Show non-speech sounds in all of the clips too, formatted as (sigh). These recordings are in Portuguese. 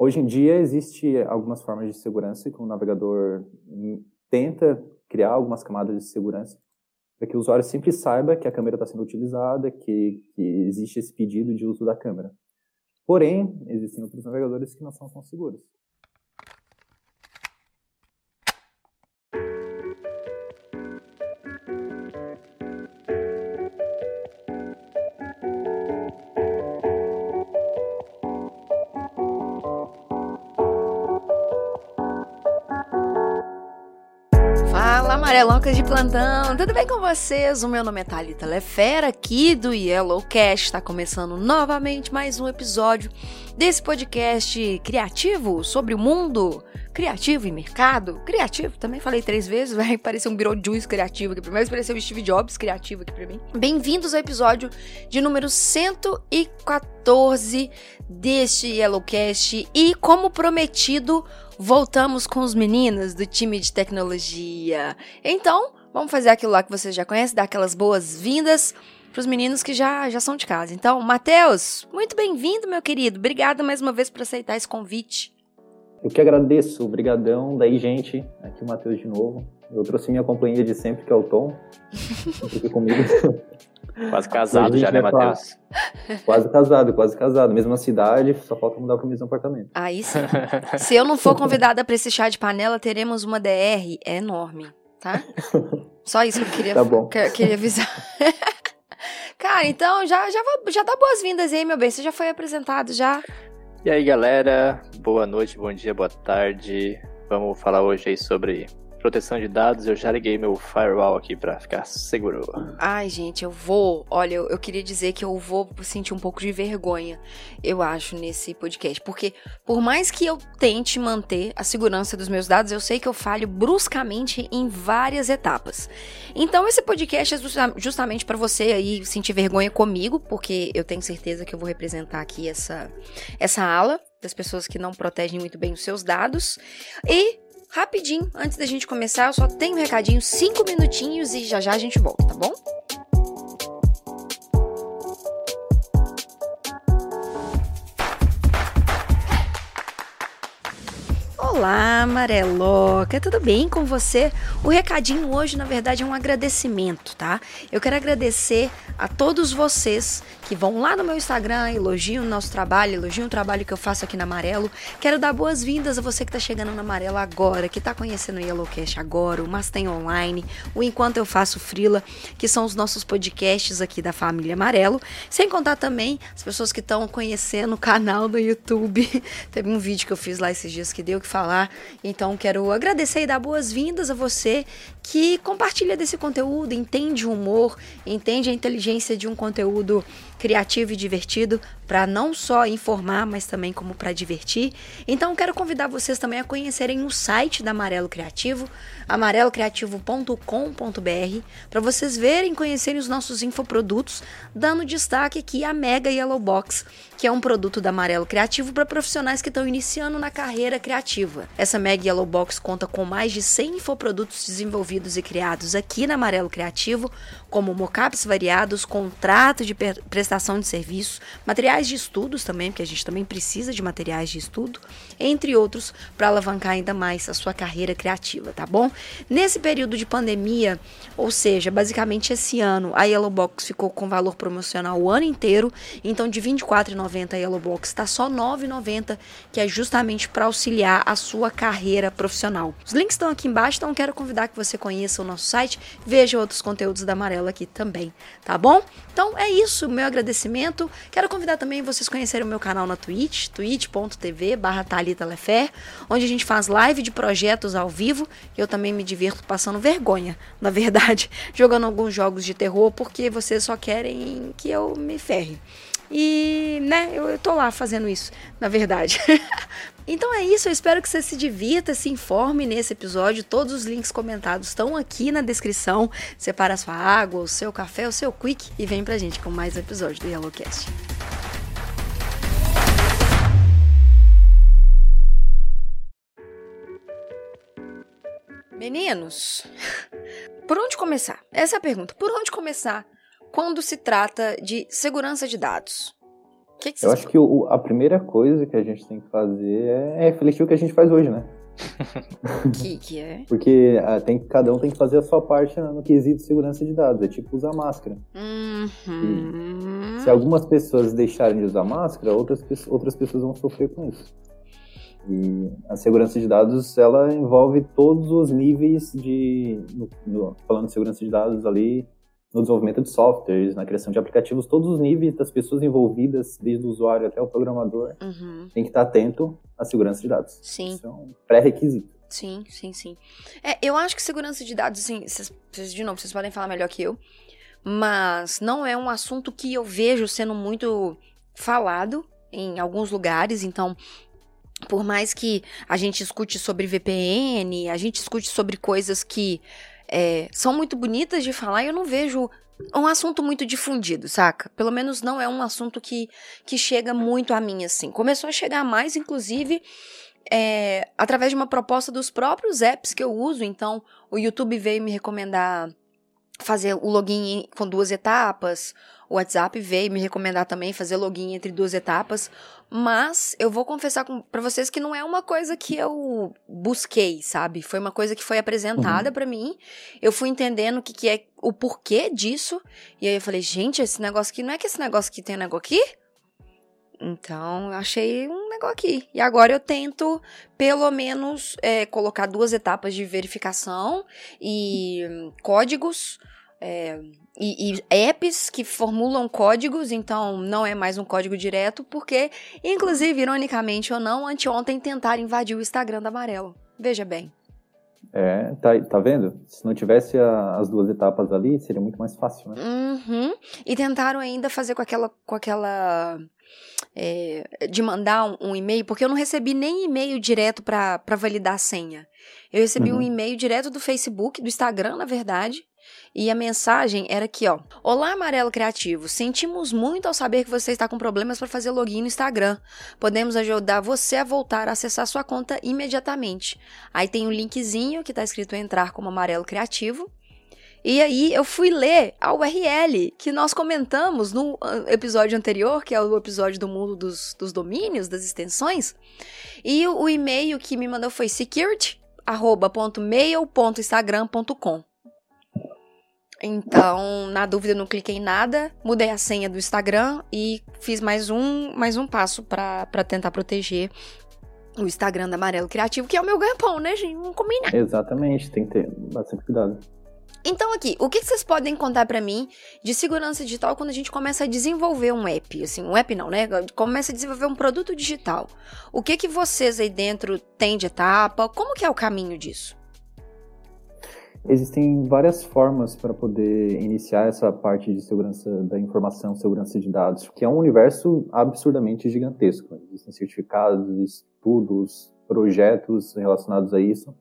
Hoje em dia existe algumas formas de segurança que o navegador tenta criar algumas camadas de segurança para que o usuário sempre saiba que a câmera está sendo utilizada, que, que existe esse pedido de uso da câmera. Porém, existem outros navegadores que não são tão seguros. Amarelocas de plantão, tudo bem com vocês? O meu nome é Thalita Lefera, aqui do Yellowcast. Está começando novamente mais um episódio desse podcast criativo sobre o mundo criativo e mercado. Criativo, também falei três vezes, (laughs) vai parecer um Beetlejuice criativo aqui pra mim, vai parecer um Steve Jobs criativo aqui pra mim. Bem-vindos ao episódio de número 114 deste Yellowcast e, como prometido, voltamos com os meninos do time de tecnologia. Então, vamos fazer aquilo lá que vocês já conhecem, dar aquelas boas-vindas para os meninos que já, já são de casa. Então, Matheus, muito bem-vindo, meu querido. Obrigada mais uma vez por aceitar esse convite. Eu que agradeço, obrigadão. Daí, gente, aqui o Matheus de novo. Eu trouxe minha companhia de sempre, que é o Tom. (laughs) Fique comigo. Quase casado já, né, Matheus? Quase casado, quase casado. Mesma cidade, só falta mudar para o mesmo apartamento. Aí sim. (laughs) Se eu não for convidada para esse chá de panela, teremos uma DR enorme, tá? (laughs) Só isso que eu queria, tá bom. Que, queria avisar. (laughs) Cara, então já, já, já dá boas-vindas aí, meu bem. Você já foi apresentado já? E aí, galera? Boa noite, bom dia, boa tarde. Vamos falar hoje aí sobre proteção de dados, eu já liguei meu firewall aqui para ficar seguro. Ai, gente, eu vou. Olha, eu, eu, queria dizer que eu vou sentir um pouco de vergonha, eu acho, nesse podcast. Porque, por mais que eu tente manter a segurança dos meus dados, eu sei que eu falho bruscamente em várias etapas. Então, esse podcast é justamente para você aí sentir vergonha comigo, porque eu tenho certeza que eu vou representar aqui essa, essa ala das pessoas que não protegem muito bem os seus dados. E rapidinho, antes da gente começar, eu só tenho um recadinho, cinco minutinhos e já já a gente volta, tá bom? Olá, Amareloca, tudo bem com você? O recadinho hoje, na verdade, é um agradecimento, tá? Eu quero agradecer a todos vocês que vão lá no meu Instagram, elogiam o nosso trabalho, elogiam o trabalho que eu faço aqui na Amarelo. Quero dar boas-vindas a você que está chegando na Amarelo agora, que está conhecendo o Yellowcast agora, o Mas Tem Online, o Enquanto Eu Faço Frila, que são os nossos podcasts aqui da família Amarelo. Sem contar também as pessoas que estão conhecendo o canal do YouTube. (laughs) Teve um vídeo que eu fiz lá esses dias que deu que falar. Então quero agradecer e dar boas-vindas a você que compartilha desse conteúdo, entende o humor, entende a inteligência de um conteúdo criativo e divertido para não só informar, mas também como para divertir. Então quero convidar vocês também a conhecerem o site da Amarelo Criativo, amarelocreativo.com.br, para vocês verem conhecerem os nossos infoprodutos, dando destaque aqui a Mega Yellow Box, que é um produto da Amarelo Criativo para profissionais que estão iniciando na carreira criativa. Essa Mega Yellow Box conta com mais de 100 infoprodutos desenvolvidos e criados aqui na Amarelo Criativo, como mockups variados, contrato de prestação de serviços, materiais de estudos também, porque a gente também precisa de materiais de estudo, entre outros, para alavancar ainda mais a sua carreira criativa, tá bom? Nesse período de pandemia, ou seja, basicamente esse ano, a Yellow Box ficou com valor promocional o ano inteiro, então de R$ 24,90 a Yellow Box está só R$ 9,90, que é justamente para auxiliar a sua carreira profissional. Os links estão aqui embaixo, então quero convidar que você conheça o nosso site, veja outros conteúdos da Amarelo aqui também, tá bom? Então é isso, meu agradecimento. Quero convidar também vocês a conhecerem o meu canal na Twitch, twitch.tv barra onde a gente faz live de projetos ao vivo eu também me divirto passando vergonha, na verdade, (laughs) jogando alguns jogos de terror porque vocês só querem que eu me ferre. E, né, eu, eu tô lá fazendo isso, na verdade. (laughs) Então é isso, eu espero que você se divirta, se informe nesse episódio. Todos os links comentados estão aqui na descrição. Separa a sua água, o seu café, o seu quick e vem pra gente com mais episódio do Yellowcast. Meninos, por onde começar? Essa é a pergunta. Por onde começar quando se trata de segurança de dados? Que que Eu acho que o- a primeira coisa que a gente tem que fazer é refletir o que a gente faz hoje, né? (laughs) que, que é? Porque ah, tem, cada um tem que fazer a sua parte no quesito de segurança de dados. É tipo usar máscara. Uhum. Se algumas pessoas deixarem de usar máscara, outras, outras pessoas vão sofrer com isso. E a segurança de dados, ela envolve todos os níveis de... no- no- falando de segurança de dados ali, no desenvolvimento de softwares, na criação de aplicativos, todos os níveis das pessoas envolvidas, desde o usuário até o programador, Uhum. tem que estar atento à segurança de dados. Sim. Isso é um pré-requisito. Sim, sim, sim. É, eu acho que segurança de dados, assim, vocês, vocês, de novo, vocês podem falar melhor que eu, mas não é um assunto que eu vejo sendo muito falado em alguns lugares, então. Por mais que a gente escute sobre VPN, a gente escute sobre coisas que é, são muito bonitas de falar, eu não vejo um assunto muito difundido, saca? Pelo menos não é um assunto que, que chega muito a mim, assim. Começou a chegar mais, inclusive, é, através de uma proposta dos próprios apps que eu uso. Então, o YouTube veio me recomendar fazer o login com duas etapas. O WhatsApp veio me recomendar também fazer login entre duas etapas. Mas eu vou confessar pra vocês que não é uma coisa que eu busquei, sabe? Foi uma coisa que foi apresentada pra mim. Eu fui entendendo o que, que é o porquê disso. E aí eu falei, gente, esse negócio aqui não é que esse negócio aqui tem um negócio aqui? Então, eu achei um negócio aqui. E agora eu tento, pelo menos, é, colocar duas etapas de verificação e códigos. É, e, e apps que formulam códigos, então não é mais um código direto, porque, inclusive, ironicamente ou não, anteontem tentaram invadir o Instagram da Amarelo. Veja bem. É, tá, tá vendo? Se não tivesse a- as duas etapas ali, seria muito mais fácil, né? Uhum. E tentaram ainda fazer com aquela. Com aquela é, de mandar um, um e-mail, porque eu não recebi nem e-mail direto para validar a senha. Eu recebi um Uhum. e-mail direto do Facebook, do Instagram, na verdade. E a mensagem era aqui, ó. Olá, Amarelo Criativo. Sentimos muito ao saber que você está com problemas para fazer login no Instagram. Podemos ajudar você a voltar a acessar sua conta imediatamente. Aí tem um linkzinho que tá escrito entrar como Amarelo Criativo. E aí eu fui ler a URL que nós comentamos no ah, episódio anterior, que é o episódio do mundo dos, dos domínios, das extensões. E o, o e-mail que me mandou foi security@mail.instagram.com. Então, na dúvida, não cliquei em nada, mudei a senha do Instagram e fiz mais um, mais um passo para tentar proteger o Instagram da Amarelo Criativo, que é o meu ganha-pão, né, gente? Vamos combinar. Exatamente, tem que ter bastante cuidado. Então aqui, o que vocês podem contar pra mim de segurança digital quando a gente começa a desenvolver um app, assim, um app não, né? Começa a desenvolver um produto digital. O que que vocês aí dentro têm de etapa? Como que é o caminho disso? Existem várias formas para poder iniciar essa parte de segurança da informação, segurança de dados, que é um universo absurdamente gigantesco. Existem certificados, estudos, projetos relacionados a isso.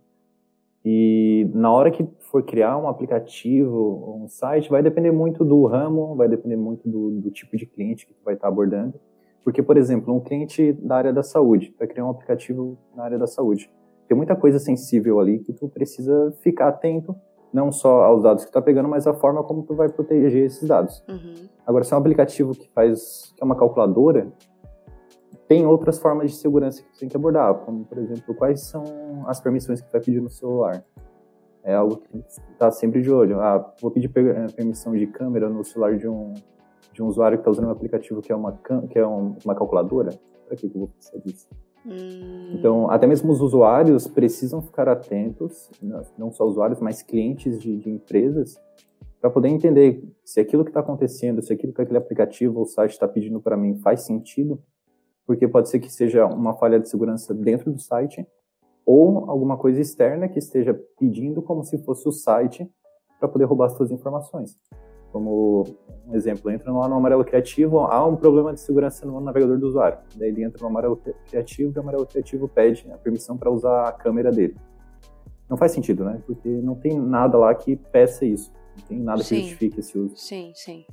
E na hora que for criar um aplicativo, um site, vai depender muito do ramo, vai depender muito do, do tipo de cliente que vai estar abordando. Porque, por exemplo, um cliente da área da saúde vai criar um aplicativo na área da saúde. Tem muita coisa sensível ali que tu precisa ficar atento, não só aos dados que tu tá pegando, mas a forma como tu vai proteger esses dados. Uhum. Agora, se é um aplicativo que faz, que é uma calculadora, tem outras formas de segurança que você tem que abordar, como, por exemplo, quais são as permissões que tu vai pedir no celular. É algo que estar sempre de olho. Ah, vou pedir eh, permissão de câmera no celular de um, de um usuário que está usando um aplicativo que é uma, que é um- uma calculadora. Para que, que eu vou precisar disso? Hum, Então, até mesmo os usuários precisam ficar atentos, não- não só usuários, mas clientes de, de empresas, para poder entender se aquilo que está acontecendo, se aquilo que aquele aplicativo ou site está pedindo para mim faz sentido, porque pode ser que seja uma falha de segurança dentro do site ou alguma coisa externa que esteja pedindo como se fosse o site para poder roubar as suas informações. Como um exemplo, entra lá no Amarelo Criativo, há um problema de segurança no navegador do usuário. Daí ele entra no Amarelo Criativo e o Amarelo Criativo pede a permissão para usar a câmera dele. Não faz sentido, né? Porque não tem nada lá que peça isso. Não tem nada Sim. que justifique esse uso. sim, sim.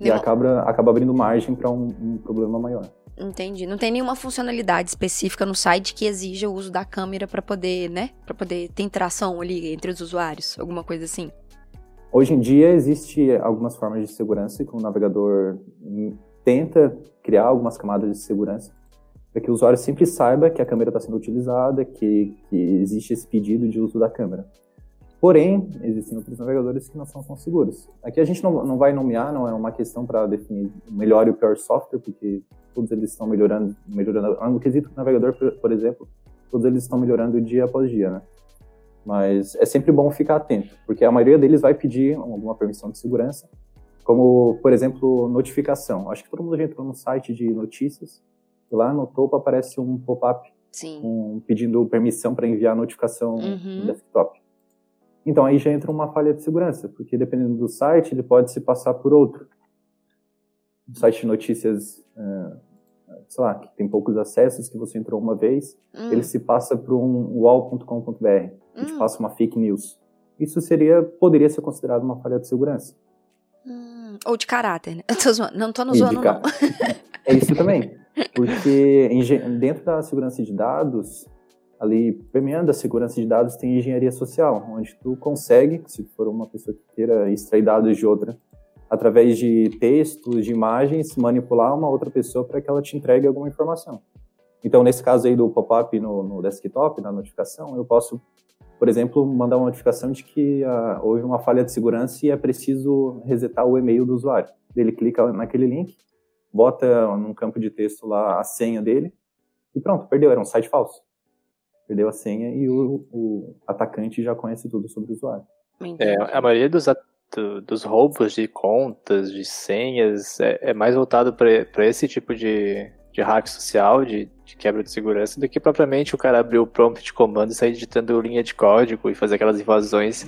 E Não, acaba, acaba abrindo margem para um, um problema maior. Entendi. Não tem nenhuma funcionalidade específica no site que exija o uso da câmera para poder, né? Para poder ter interação ali entre os usuários, alguma coisa assim. Hoje em dia existe algumas formas de segurança que o navegador tenta criar algumas camadas de segurança para que o usuário sempre saiba que a câmera está sendo utilizada, que, que existe esse pedido de uso da câmera. Porém, existem outros navegadores que não são tão seguros. Aqui a gente não, não vai nomear, não é uma questão para definir o melhor e o pior software, porque todos eles estão melhorando, melhorando. No quesito navegador, por, por exemplo, todos eles estão melhorando dia após dia, né? Mas é sempre bom ficar atento, porque a maioria deles vai pedir alguma permissão de segurança, como, por exemplo, notificação. Acho que todo mundo já entrou no site de notícias, e lá no topo aparece um pop-up um, pedindo permissão para enviar notificação uhum. no desktop. Então aí já entra uma falha de segurança, porque dependendo do site, ele pode se passar por outro. Um site de notícias, é, sei lá, que tem poucos acessos, que você entrou uma vez, hum. ele se passa para um wall.com.br, hum. te passa uma fake news. Isso seria, poderia ser considerado uma falha de segurança. Hum. Ou de caráter, né? (laughs) Zoando. Não tô no zoando, não. é isso também. Porque dentro da segurança de dados, ali permeando a segurança de dados tem engenharia social, onde tu consegue, se for uma pessoa que queira extrair dados de outra, através de textos, de imagens, manipular uma outra pessoa para que ela te entregue alguma informação. Então, nesse caso aí do pop-up no, no, desktop, na notificação, eu posso, por exemplo, mandar uma notificação de que uh, houve uma falha de segurança e é preciso resetar o e-mail do usuário. Ele clica naquele link, bota num campo de texto lá a senha dele e pronto, perdeu, era um site falso perdeu a senha e o, o atacante já conhece tudo sobre o usuário. É, a maioria dos, dos roubos de contas, de senhas, é, é mais voltado para esse tipo de, de hack social, de, de, quebra de segurança, do que propriamente o cara abrir o prompt de comando e sair digitando linha de código e fazer aquelas invasões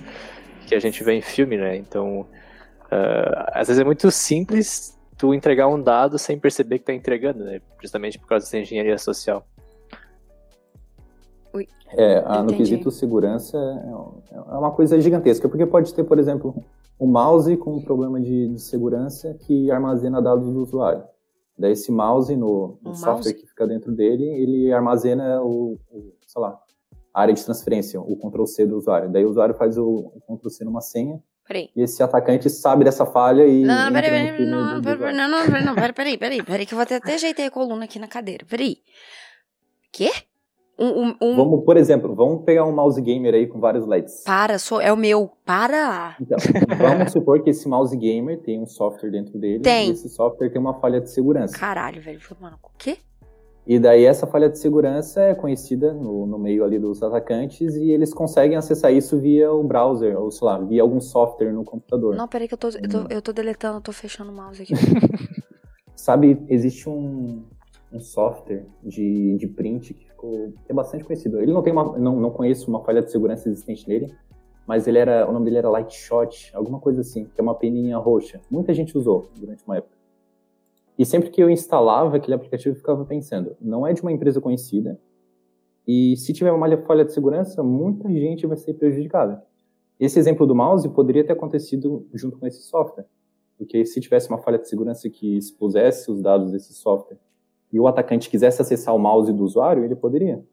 que a gente vê em filme, né? Então, uh, às vezes é muito simples tu entregar um dado sem perceber que tá entregando, né? Justamente por causa dessa engenharia social. Ui. É, a, no quesito segurança é, é uma coisa gigantesca, porque pode ter, por exemplo, um mouse com um problema de, de segurança que armazena dados do usuário. Daí esse mouse, no, no um software mouse? que fica dentro dele, ele armazena o, o, sei lá, a área de transferência, o Ctrl-C do usuário. Daí o usuário faz o, o Ctrl-C numa senha, Peraí. E esse atacante sabe dessa falha e. Não, não, peraí, peraí, não, peraí, não, não, não, peraí, peraí, peraí, que eu vou até, até ajeitei a coluna aqui na cadeira. Peraí. Quê? Um, um, Vamos, por exemplo, vamos pegar um mouse gamer aí com vários LEDs. Para, sou, é o meu. Para! Então, vamos supor que esse mouse gamer tem um software dentro dele. Tem. E esse software tem uma falha de segurança. Caralho, velho. Mano, o quê? E daí essa falha de segurança é conhecida no, no meio ali dos atacantes e eles conseguem acessar isso via o browser, ou sei lá, via algum software no computador. Não, peraí que eu tô, eu tô, hum. eu tô deletando, eu tô fechando o mouse aqui. (laughs) Sabe, existe um, um software de, de print que ficou é bastante conhecido. Ele não tem uma, não, não conheço uma falha de segurança existente nele, mas ele era, o nome dele era Lightshot, alguma coisa assim, que é uma peninha roxa. Muita gente usou durante uma época. E sempre que eu instalava aquele aplicativo, eu ficava pensando, não é de uma empresa conhecida, e se tiver uma falha de segurança, muita gente vai ser prejudicada. Esse exemplo do mouse poderia ter acontecido junto com esse software, porque se tivesse uma falha de segurança que expusesse os dados desse software e o atacante quisesse acessar o mouse do usuário, ele poderia.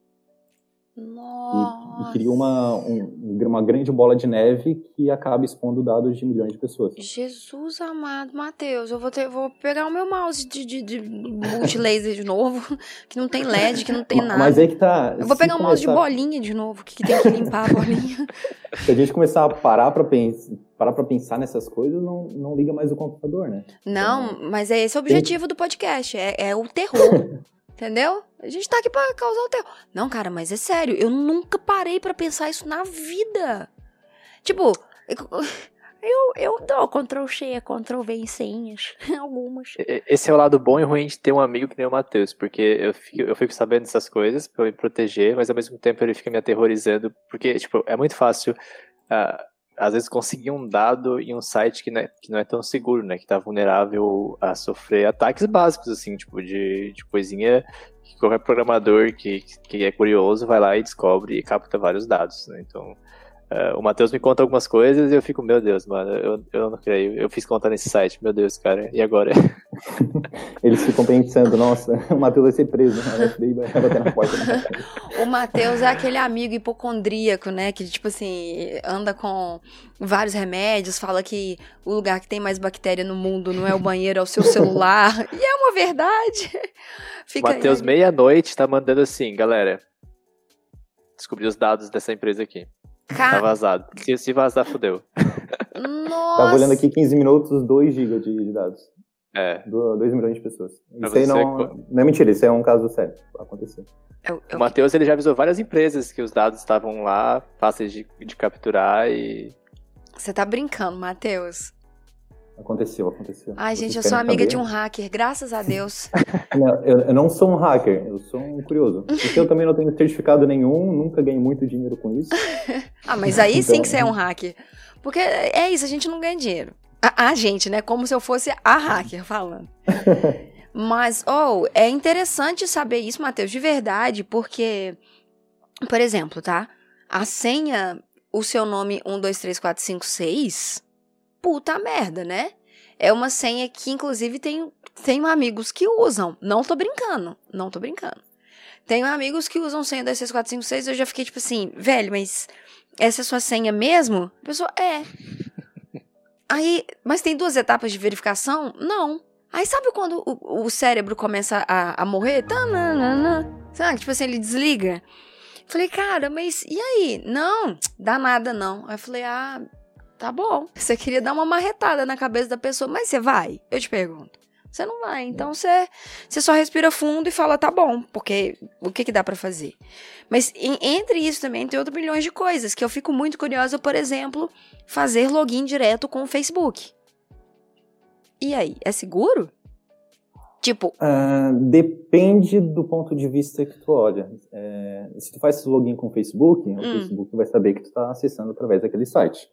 Nossa. E, e cria uma, um, uma grande bola de neve que acaba expondo dados de milhões de pessoas. Jesus amado, Matheus, eu vou, ter, vou pegar o meu mouse de, de, de multilaser de novo, (laughs) que não tem LED, que não tem nada. Mas aí que tá. Eu vou pegar um mouse de bolinha de novo, que tem que limpar a bolinha. (laughs) Se a gente começar a parar pra pensar parar pra pensar nessas coisas, não, não liga mais o computador, né? Não, então, mas é esse o objetivo tem... do podcast, é, é o terror. (laughs) entendeu? A gente tá aqui pra causar o terror. Não, cara, mas é sério, eu nunca parei para pensar isso na vida. Tipo, (laughs) eu, eu dou Ctrl C, Ctrl V em senhas, (laughs) algumas. Esse é o lado bom e ruim de ter um amigo que nem o Matheus, porque eu fico, eu fico sabendo dessas coisas pra me proteger, mas ao mesmo tempo ele fica me aterrorizando, porque, tipo, é muito fácil. Uh, às vezes conseguir um dado em um site que não, é, que não é tão seguro, né? Que tá vulnerável a sofrer ataques básicos, assim, tipo, de, de coisinha que qualquer programador que, que é curioso vai lá e descobre e capta vários dados, né? Então, Uh, o Matheus me conta algumas coisas e eu fico, meu Deus, mano, eu, eu não creio. Eu fiz conta nesse site, meu Deus, cara, e agora? (laughs) Eles ficam pensando, nossa, (laughs) o Matheus vai ser preso, né? vai bater na porta. Né? (laughs) o Matheus é aquele amigo hipocondríaco, né? Que, tipo assim, anda com vários remédios, fala que o lugar que tem mais bactéria no mundo não é o banheiro, é o seu celular. e é uma verdade. Matheus, meia-noite, tá mandando assim, galera. Descobri os dados dessa empresa aqui. Car... Tá vazado. Se, se vazar, fudeu. Nossa. Tava olhando aqui 15 minutos, 2 GB de, de, dados. É. 2 milhões de pessoas. Isso aí não, é... não é mentira, isso é um caso sério. Aconteceu. Eu, eu... O Matheus ele já avisou várias empresas que os dados estavam lá, fáceis de, de capturar e. Você tá brincando, Matheus. Aconteceu, aconteceu. Ai, gente, eu sou amiga saber? de um hacker, graças a Deus. (laughs) não, eu, eu, não sou um hacker, eu sou um curioso. (laughs) Porque eu também não tenho certificado nenhum, nunca ganhei muito dinheiro com isso. (laughs) ah, mas aí então... sim que você é um hacker. Porque é isso, a gente não ganha dinheiro. A, a gente, né? Como se eu fosse a hacker falando. mas, oh, é interessante saber isso, Matheus, de verdade, porque, por exemplo, tá? A senha, o seu nome 123456 puta merda, né? É uma senha que, inclusive, tenho, tenho amigos que usam. Não tô brincando. Não tô brincando. Tenho amigos que usam senha 26456 eu já fiquei tipo assim, velho, mas essa é sua senha mesmo? A pessoa, é. (laughs) Aí, mas tem duas etapas de verificação? Não. Aí sabe quando o, o cérebro começa a, a morrer? Sabe? Tipo assim, ele desliga. Falei, cara, mas e aí? Não, (tsk) dá nada não. Aí eu falei, ah, Tá bom. Você queria dar uma marretada na cabeça da pessoa, mas você vai? Eu te pergunto. Você não vai. Então você, você só respira fundo e fala, tá bom, porque o que, que dá para fazer? Mas em, entre isso também tem outros milhões de coisas que eu fico muito curiosa, por exemplo, fazer login direto com o Facebook. E aí, é seguro? Tipo. Uh, depende do ponto de vista que tu olha. É, se tu faz login com o Facebook, hum. o Facebook vai saber que tu está acessando através daquele site.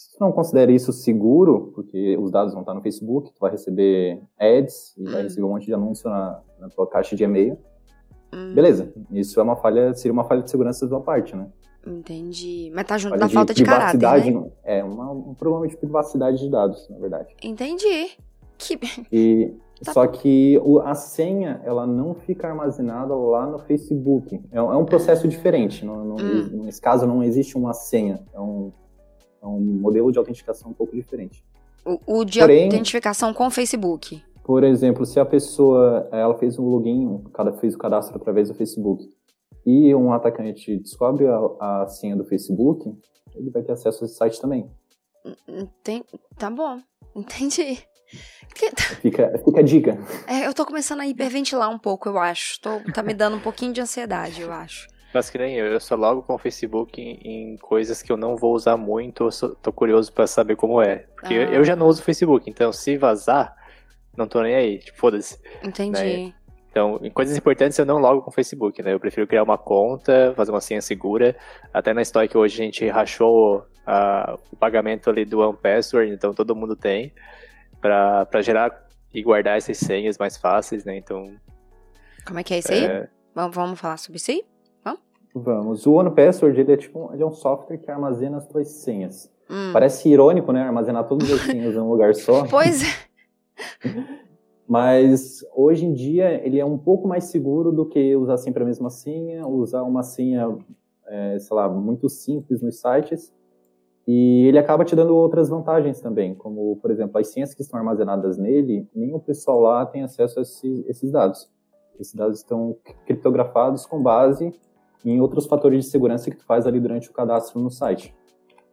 Se tu não considera isso seguro, porque os dados vão estar no Facebook, tu vai receber ads e vai hum. receber um monte de anúncio na, na tua caixa de e-mail. Hum. Beleza, isso é uma falha, seria uma falha de segurança da tua parte, né? Entendi. Mas tá junto falha da falta de caráter, né? É uma, um problema de privacidade de dados, na verdade. Entendi. Que... E, (laughs) tá só que o, a senha, ela não fica armazenada lá no Facebook. É, é um processo diferente. No, no, hum. Nesse caso, não existe uma senha. É um é um modelo de autenticação um pouco diferente. O, o de Porém, autentificação com o Facebook. Por exemplo, se a pessoa ela fez um login, fez o cadastro através do Facebook, e um atacante descobre a, a senha do Facebook, ele vai ter acesso a esse site também. Tem, tá bom, (laughs) entendi. (laughs) Fica, fica a dica. É, eu tô começando a hiperventilar um pouco, eu acho. Tô, tá me dando um pouquinho de ansiedade, eu acho. Mas que nem eu, eu só logo com o Facebook em, em coisas que eu não vou usar muito, eu tô curioso para saber como é. Porque ah. eu já não uso o Facebook, então se vazar, não tô nem aí, tipo, foda-se. Entendi. Né? Então, em coisas importantes eu não logo com o Facebook, né? Eu prefiro criar uma conta, fazer uma senha segura. Até na história que hoje a gente rachou uh, o pagamento ali do One Password, então todo mundo tem, para gerar e guardar essas senhas mais fáceis, né? Então. Como é que é isso aí? É... Vamos, vamos falar sobre isso aí? Vamos. O One Password ele é tipo ele é um software que armazena as tuas senhas. Hum. Parece irônico, né? Armazenar todas as senhas em um lugar só. (laughs) Pois é. (laughs) Mas hoje em dia ele é um pouco mais seguro do que usar sempre a mesma senha, usar uma senha, é, sei lá, muito simples nos sites. E ele acaba te dando outras vantagens também, como, por exemplo, as senhas que estão armazenadas nele, nem o pessoal lá tem acesso a esses, esses dados. Esses dados estão criptografados com base e em outros fatores de segurança que tu faz ali durante o cadastro no site.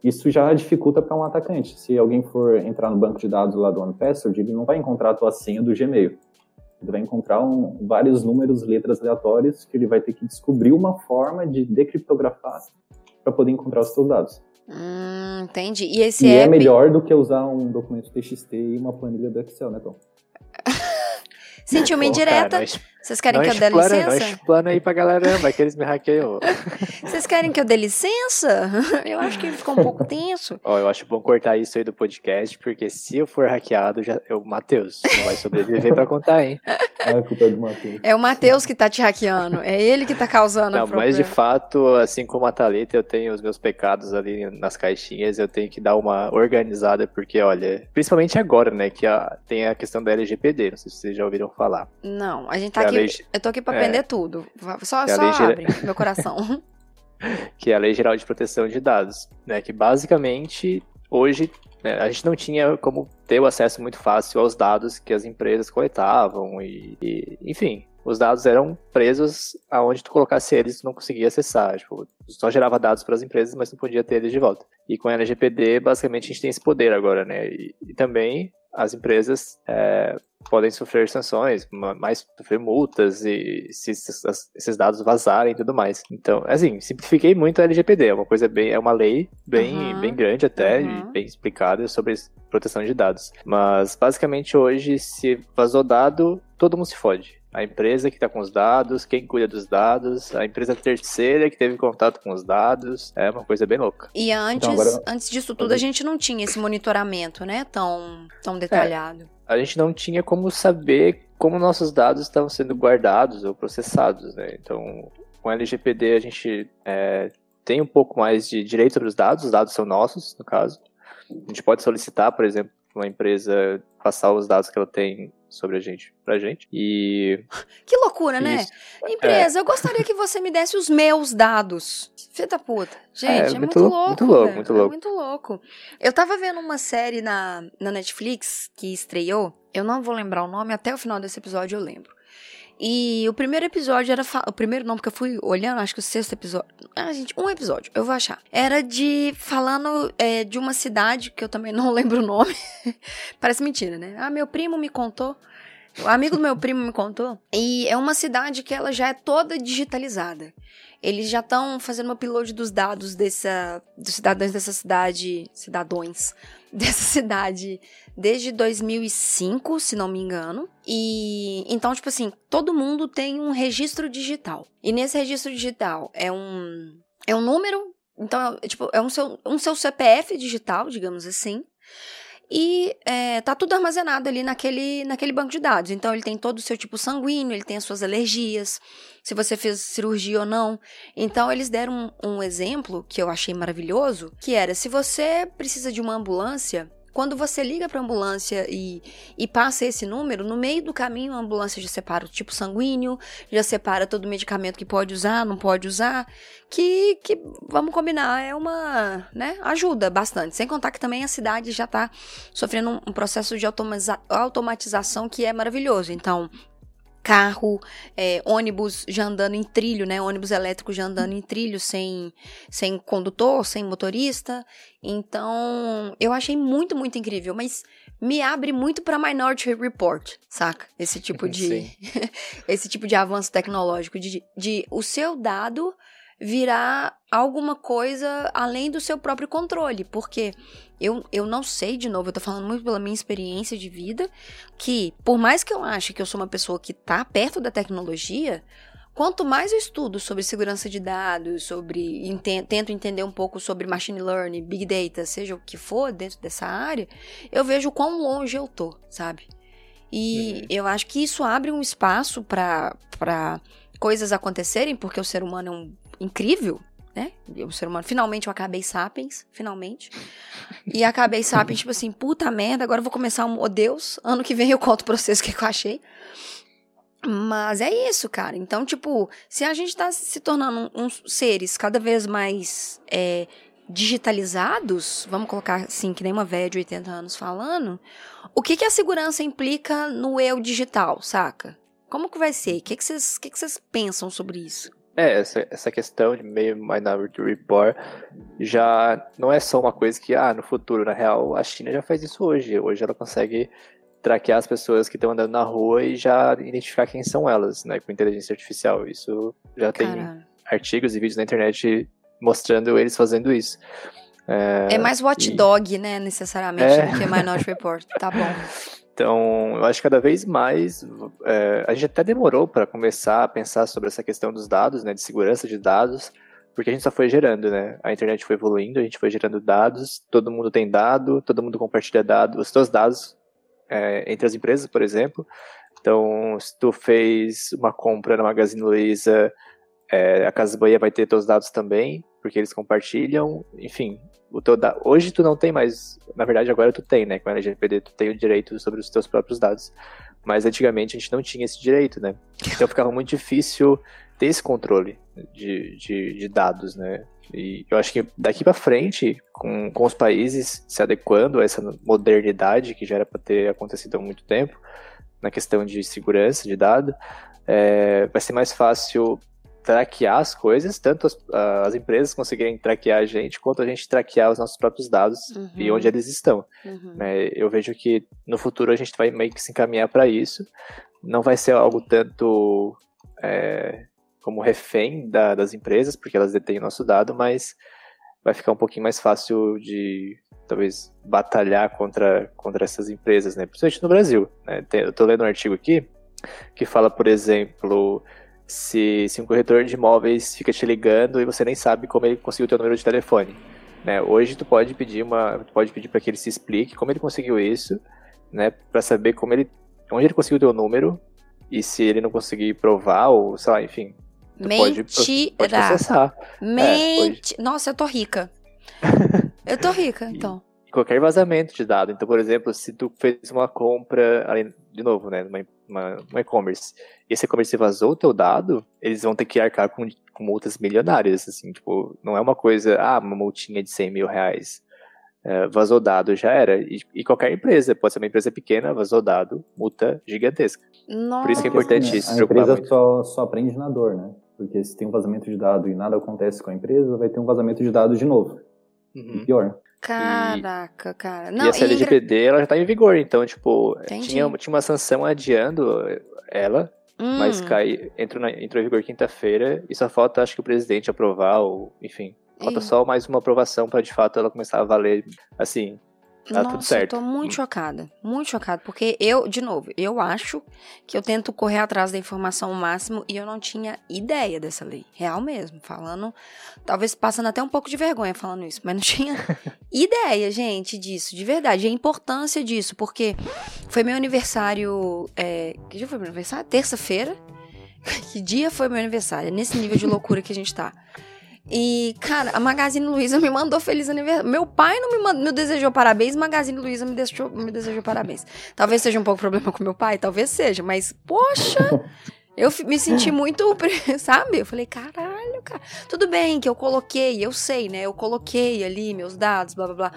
Isso já dificulta para um atacante. Se alguém for entrar no banco de dados lá do OnePassword, ele não vai encontrar a tua senha do Gmail. Ele vai encontrar um, vários números, letras aleatórias que ele vai ter que descobrir uma forma de decriptografar para poder encontrar os teus dados. Hum, entendi. E esse e é app... é melhor do que usar um documento TXT e uma planilha do Excel, né, Tom? (laughs) Sentiu uma indireta. Nós... Vocês querem não que eu dê explana, licença? Não explana aí pra galera, vai que eles me hackeiam. (laughs) Vocês querem que eu dê licença? (laughs) Eu acho que ele ficou um pouco tenso. Ó, eu acho bom cortar isso aí do podcast, porque se eu for hackeado, já, eu, Matheus, não vai sobreviver pra contar, hein? (laughs) A culpa é do Matheus. É o Matheus que tá te hackeando. É ele que tá causando Não, o problema. mas de fato, assim como a Thalita, eu tenho os meus pecados ali nas caixinhas, eu tenho que dar uma organizada, porque, olha, principalmente agora, né, que a- tem a questão da LGPD, não sei se vocês já ouviram falar. Não, a gente tá Que a aqui. lei- Eu tô aqui pra é. aprender tudo. Só, só gira- abre meu coração. (laughs) (laughs) que é a Lei Geral de Proteção de Dados, né? Que basicamente hoje né, a gente não tinha como ter o acesso muito fácil aos dados que as empresas coletavam e, e, enfim, os dados eram presos aonde tu colocasse eles, tu não conseguia acessar, tipo, tu só gerava dados para as empresas, mas não podia ter eles de volta. E com a LGPD, basicamente a gente tem esse poder agora, né? E, e também as empresas é, podem sofrer sanções, ma- mais sofrer multas e se esses, dados vazarem e tudo mais. Então, assim, simplifiquei muito a LGPD, é uma coisa bem, é uma lei bem, Uhum. bem grande até Uhum. e bem explicada sobre proteção de dados. Mas basicamente hoje, se vazou dado, todo mundo se fode. A empresa que está com os dados, quem cuida dos dados, a empresa terceira que teve contato com os dados, é uma coisa bem louca. E antes, Então, agora- antes disso tudo, a gente não tinha esse monitoramento, né? Tão, tão detalhado. a gente não tinha como saber como nossos dados estavam sendo guardados ou processados, né? Então, com a LGPD a gente é, tem um pouco mais de direito sobre os dados, os dados são nossos, no caso. A gente pode solicitar, por exemplo, uma empresa passar os dados que ela tem sobre a gente pra gente. E (laughs) Que loucura, né? isso. Empresa, eu gostaria que você me desse os meus dados. Da puta. Gente, é, É, muito, muito louco. lou- muito louco, velho. muito É louco. muito louco. Eu tava vendo uma série na, na Netflix que estreou. Eu não vou lembrar o nome, até o final desse episódio eu lembro. E o primeiro episódio era. O primeiro não, porque eu fui olhando, acho que o sexto episódio. Ah, gente, um episódio, eu vou achar. Era de. Falando é, de uma cidade que eu também (laughs) não lembro o nome. (laughs) Parece mentira, né? Ah, meu primo me contou. O amigo do meu (laughs) primo me contou. E é uma cidade que ela já é toda digitalizada. Eles já estão fazendo um upload dos dados dessa, dos cidadãos dessa cidade, cidadãos dessa cidade desde 2005, se não me engano. E então, tipo assim, todo mundo tem um registro digital. E nesse registro digital é um é um número, então é, tipo, é um seu, um seu CPF digital, digamos assim. E é, tá tudo armazenado ali naquele, naquele banco de dados. Então, ele tem todo o seu tipo sanguíneo, ele tem as suas alergias, se você fez cirurgia ou não. Então, eles deram um, um exemplo que eu achei maravilhoso, que era, se você precisa de uma ambulância, quando você liga para ambulância e, e passa esse número, no meio do caminho a ambulância já separa o tipo sanguíneo, já separa todo o medicamento que pode usar, não pode usar, que, que vamos combinar, é uma, né, ajuda bastante. Sem contar que também a cidade já está sofrendo um, um processo de automatiza- automatização que é maravilhoso. Então, carro, é, ônibus já andando em trilho, né? Ônibus elétrico já andando em trilho sem, sem condutor, sem motorista. Então, eu achei muito, muito incrível, mas me abre muito para Minority Report, saca? Esse tipo (laughs) de (laughs) esse tipo de avanço tecnológico de, de o seu dado virar alguma coisa além do seu próprio controle, porque eu, eu não sei, de novo, eu tô falando muito pela minha experiência de vida, que por mais que eu ache que eu sou uma pessoa que tá perto da tecnologia, quanto mais eu estudo sobre segurança de dados, sobre enten- tento entender um pouco sobre machine learning, big data, seja o que for dentro dessa área, eu vejo quão longe eu tô, sabe? E Uhum. eu acho que isso abre um espaço para coisas acontecerem, porque o ser humano é um incrível, né? O ser humano, finalmente eu acabei Sapiens, finalmente. E acabei Sapiens, tipo assim, puta merda, agora eu vou começar um, oh Deus, ano que vem eu conto pra vocês o que que eu achei. Mas é isso, cara. Então, tipo, se a gente tá se tornando uns seres cada vez mais é, digitalizados, vamos colocar assim, que nem uma velha de 80 anos falando, o que, que a segurança implica no eu digital, saca? Como que vai ser? O que, vocês, que, que vocês pensam sobre isso? É, essa, essa questão de meio Minority Report já não é só uma coisa que, ah, no futuro, na real, a China já faz isso hoje. Hoje ela consegue traquear as pessoas que estão andando na rua e já identificar quem são elas, né, com inteligência artificial. Isso já tem artigos e vídeos na internet mostrando eles fazendo isso. É mais watchdog, né, necessariamente, É. do que Minority Report. Tá bom. (laughs) Então, eu acho que cada vez mais é, a gente até demorou para começar a pensar sobre essa questão dos dados, né, de segurança de dados, porque a gente só foi gerando, né? A internet foi evoluindo, a gente foi gerando dados, todo mundo tem dado, todo mundo compartilha dados, os seus dados é, entre as empresas, por exemplo. Então, se tu fez uma compra na Magazine Luiza, é, a Casa Bahia vai ter teus dados também, porque eles compartilham, enfim, o teu da... hoje tu não tem mais, na verdade agora tu tem, né, com a LGPD tu tem o direito sobre os teus próprios dados, mas antigamente a gente não tinha esse direito, né, então ficava muito difícil ter esse controle de, de, de dados, né, e eu acho que daqui para frente, com, com os países se adequando a essa modernidade que já era para ter acontecido há muito tempo, na questão de segurança de dado, é, vai ser mais fácil traquear as coisas, tanto as, as, empresas conseguirem traquear a gente, quanto a gente traquear os nossos próprios dados uhum. e onde eles estão. Uhum. É, eu vejo que no futuro a gente vai meio que se encaminhar para isso. Não vai ser algo tanto é, como refém da, das empresas, porque elas detêm o nosso dado, mas vai ficar um pouquinho mais fácil de talvez batalhar contra, contra essas empresas, né? Principalmente no Brasil. Né? Eu estou lendo um artigo aqui que fala, por exemplo, se, se um corretor de imóveis fica te ligando e você nem sabe como ele conseguiu o teu número de telefone. Né? Hoje tu pode pedir uma, tu pode pedir para que ele se explique como ele conseguiu isso, né? Para saber como ele, onde ele conseguiu o teu número e se ele não conseguir provar ou sei lá, enfim. Tu Mentira. Pode, pode processar. Mente. É, Nossa, eu tô rica. (laughs) eu tô rica, então. Qualquer vazamento de dado. Então, por exemplo, se tu fez uma compra, de novo, né, uma, uma, um e-commerce, e esse e-commerce vazou o teu dado, eles vão ter que arcar com, com multas milionárias, assim, tipo, não é uma coisa, ah, uma multinha de 100 mil reais. É, vazou dado, já era. E, e, qualquer empresa, pode ser uma empresa pequena, vazou dado, multa gigantesca. Nossa. Por isso que é importante isso. A empresa só, só aprende na dor, né? Porque se tem um vazamento de dado e nada acontece com a empresa, vai ter um vazamento de dados de novo. Uhum. E pior. Caraca, e, cara. Não, e essa LGPD, ela já tá em vigor, então, tipo, tinha, tinha uma sanção adiando ela, hum. mas cai, entrou, na, entrou em vigor quinta-feira e só falta, acho que o presidente aprovar, ou, enfim, falta e... só mais uma aprovação para de fato ela começar a valer, assim, Tá Nossa, tudo certo. eu tô muito chocada. Muito chocada. Porque eu, de novo, eu acho que eu tento correr atrás da informação ao máximo e eu não tinha ideia dessa lei. Real mesmo. Falando. Talvez passando até um pouco de vergonha falando isso. Mas não tinha (laughs) ideia, gente, disso. De verdade. A importância disso. Porque foi meu aniversário. É, que dia foi meu aniversário? Terça-feira. (laughs) que dia foi meu aniversário? É nesse nível de loucura que a gente tá. E, cara, a Magazine Luiza me mandou feliz aniversário. Meu pai não me, mandou, me desejou parabéns, Magazine Luiza me, deixou, me desejou parabéns. Talvez seja um pouco problema com meu pai, talvez seja, mas, poxa, (laughs) eu me senti muito, (laughs) sabe? Eu falei, caralho, cara. Tudo bem que eu coloquei, eu sei, né? Eu coloquei ali meus dados, blá blá blá.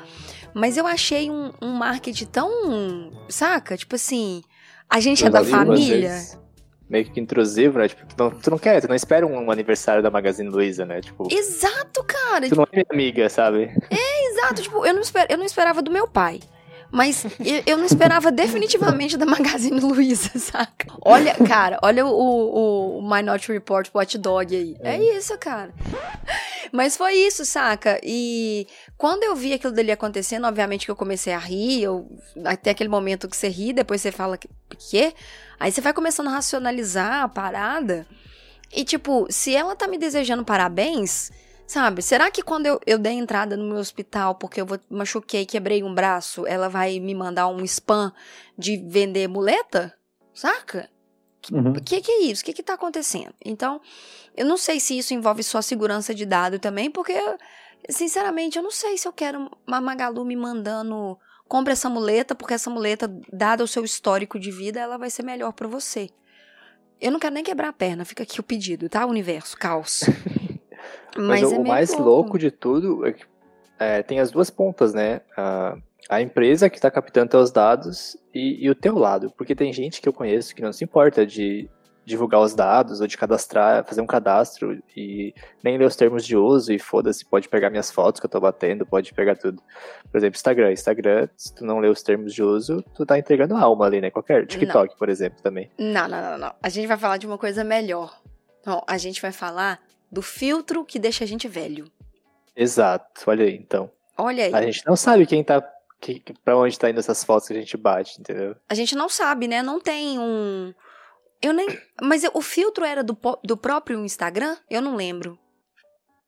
Mas eu achei um, um marketing tão, saca? Tipo assim, a gente é da família meio que intrusivo, né? Tipo, tu não, tu não quer, tu não espera um aniversário da Magazine Luiza, né? Tipo, exato, cara. Tu tipo, não é minha amiga, sabe? É, exato. Tipo, eu não, esper, eu não esperava do meu pai. Mas eu não esperava (laughs) definitivamente da Magazine Luiza, (laughs) saca? Olha, cara, olha o, o, o Minority Report Watch Dog aí. É. é isso, cara. Mas foi isso, saca? E quando eu vi aquilo dali acontecendo, obviamente que eu comecei a rir, eu, até aquele momento que você ri, depois você fala que, quê? Aí você vai começando a racionalizar a parada. E tipo, se ela tá me desejando parabéns, sabe? Será que quando eu, eu der entrada no meu hospital porque eu vou, machuquei, quebrei um braço, ela vai me mandar um spam de vender muleta? Saca? O uhum. que, que é isso? O que, que tá acontecendo? Então, eu não sei se isso envolve só segurança de dado também, porque, sinceramente, eu não sei se eu quero uma Magalu me mandando compre essa muleta, porque essa muleta, dado o seu histórico de vida, ela vai ser melhor para você. Eu não quero nem quebrar a perna, fica aqui o pedido, tá, universo? Caos. (laughs) Mas, Mas é o mais louco. louco. de tudo é que é, tem as duas pontas, né? A, a empresa que está captando teus dados e, e, o teu lado. Porque tem gente que eu conheço que não se importa de divulgar os dados ou de cadastrar, fazer um cadastro e nem ler os termos de uso e foda-se, pode pegar minhas fotos que eu tô batendo, pode pegar tudo. Por exemplo, Instagram. Instagram, se tu não lê os termos de uso, tu tá entregando alma ali, né? Qualquer TikTok, não. por exemplo, também. Não, não, não, não. A gente vai falar de uma coisa melhor. Não, a gente vai falar do filtro que deixa a gente velho. Exato, olha aí, então. Olha aí. A gente não sabe quem tá que, pra onde tá indo essas fotos que a gente bate, entendeu? A gente não sabe, né? Não tem um. Eu nem. Mas o filtro era do, do próprio Instagram? Eu não lembro.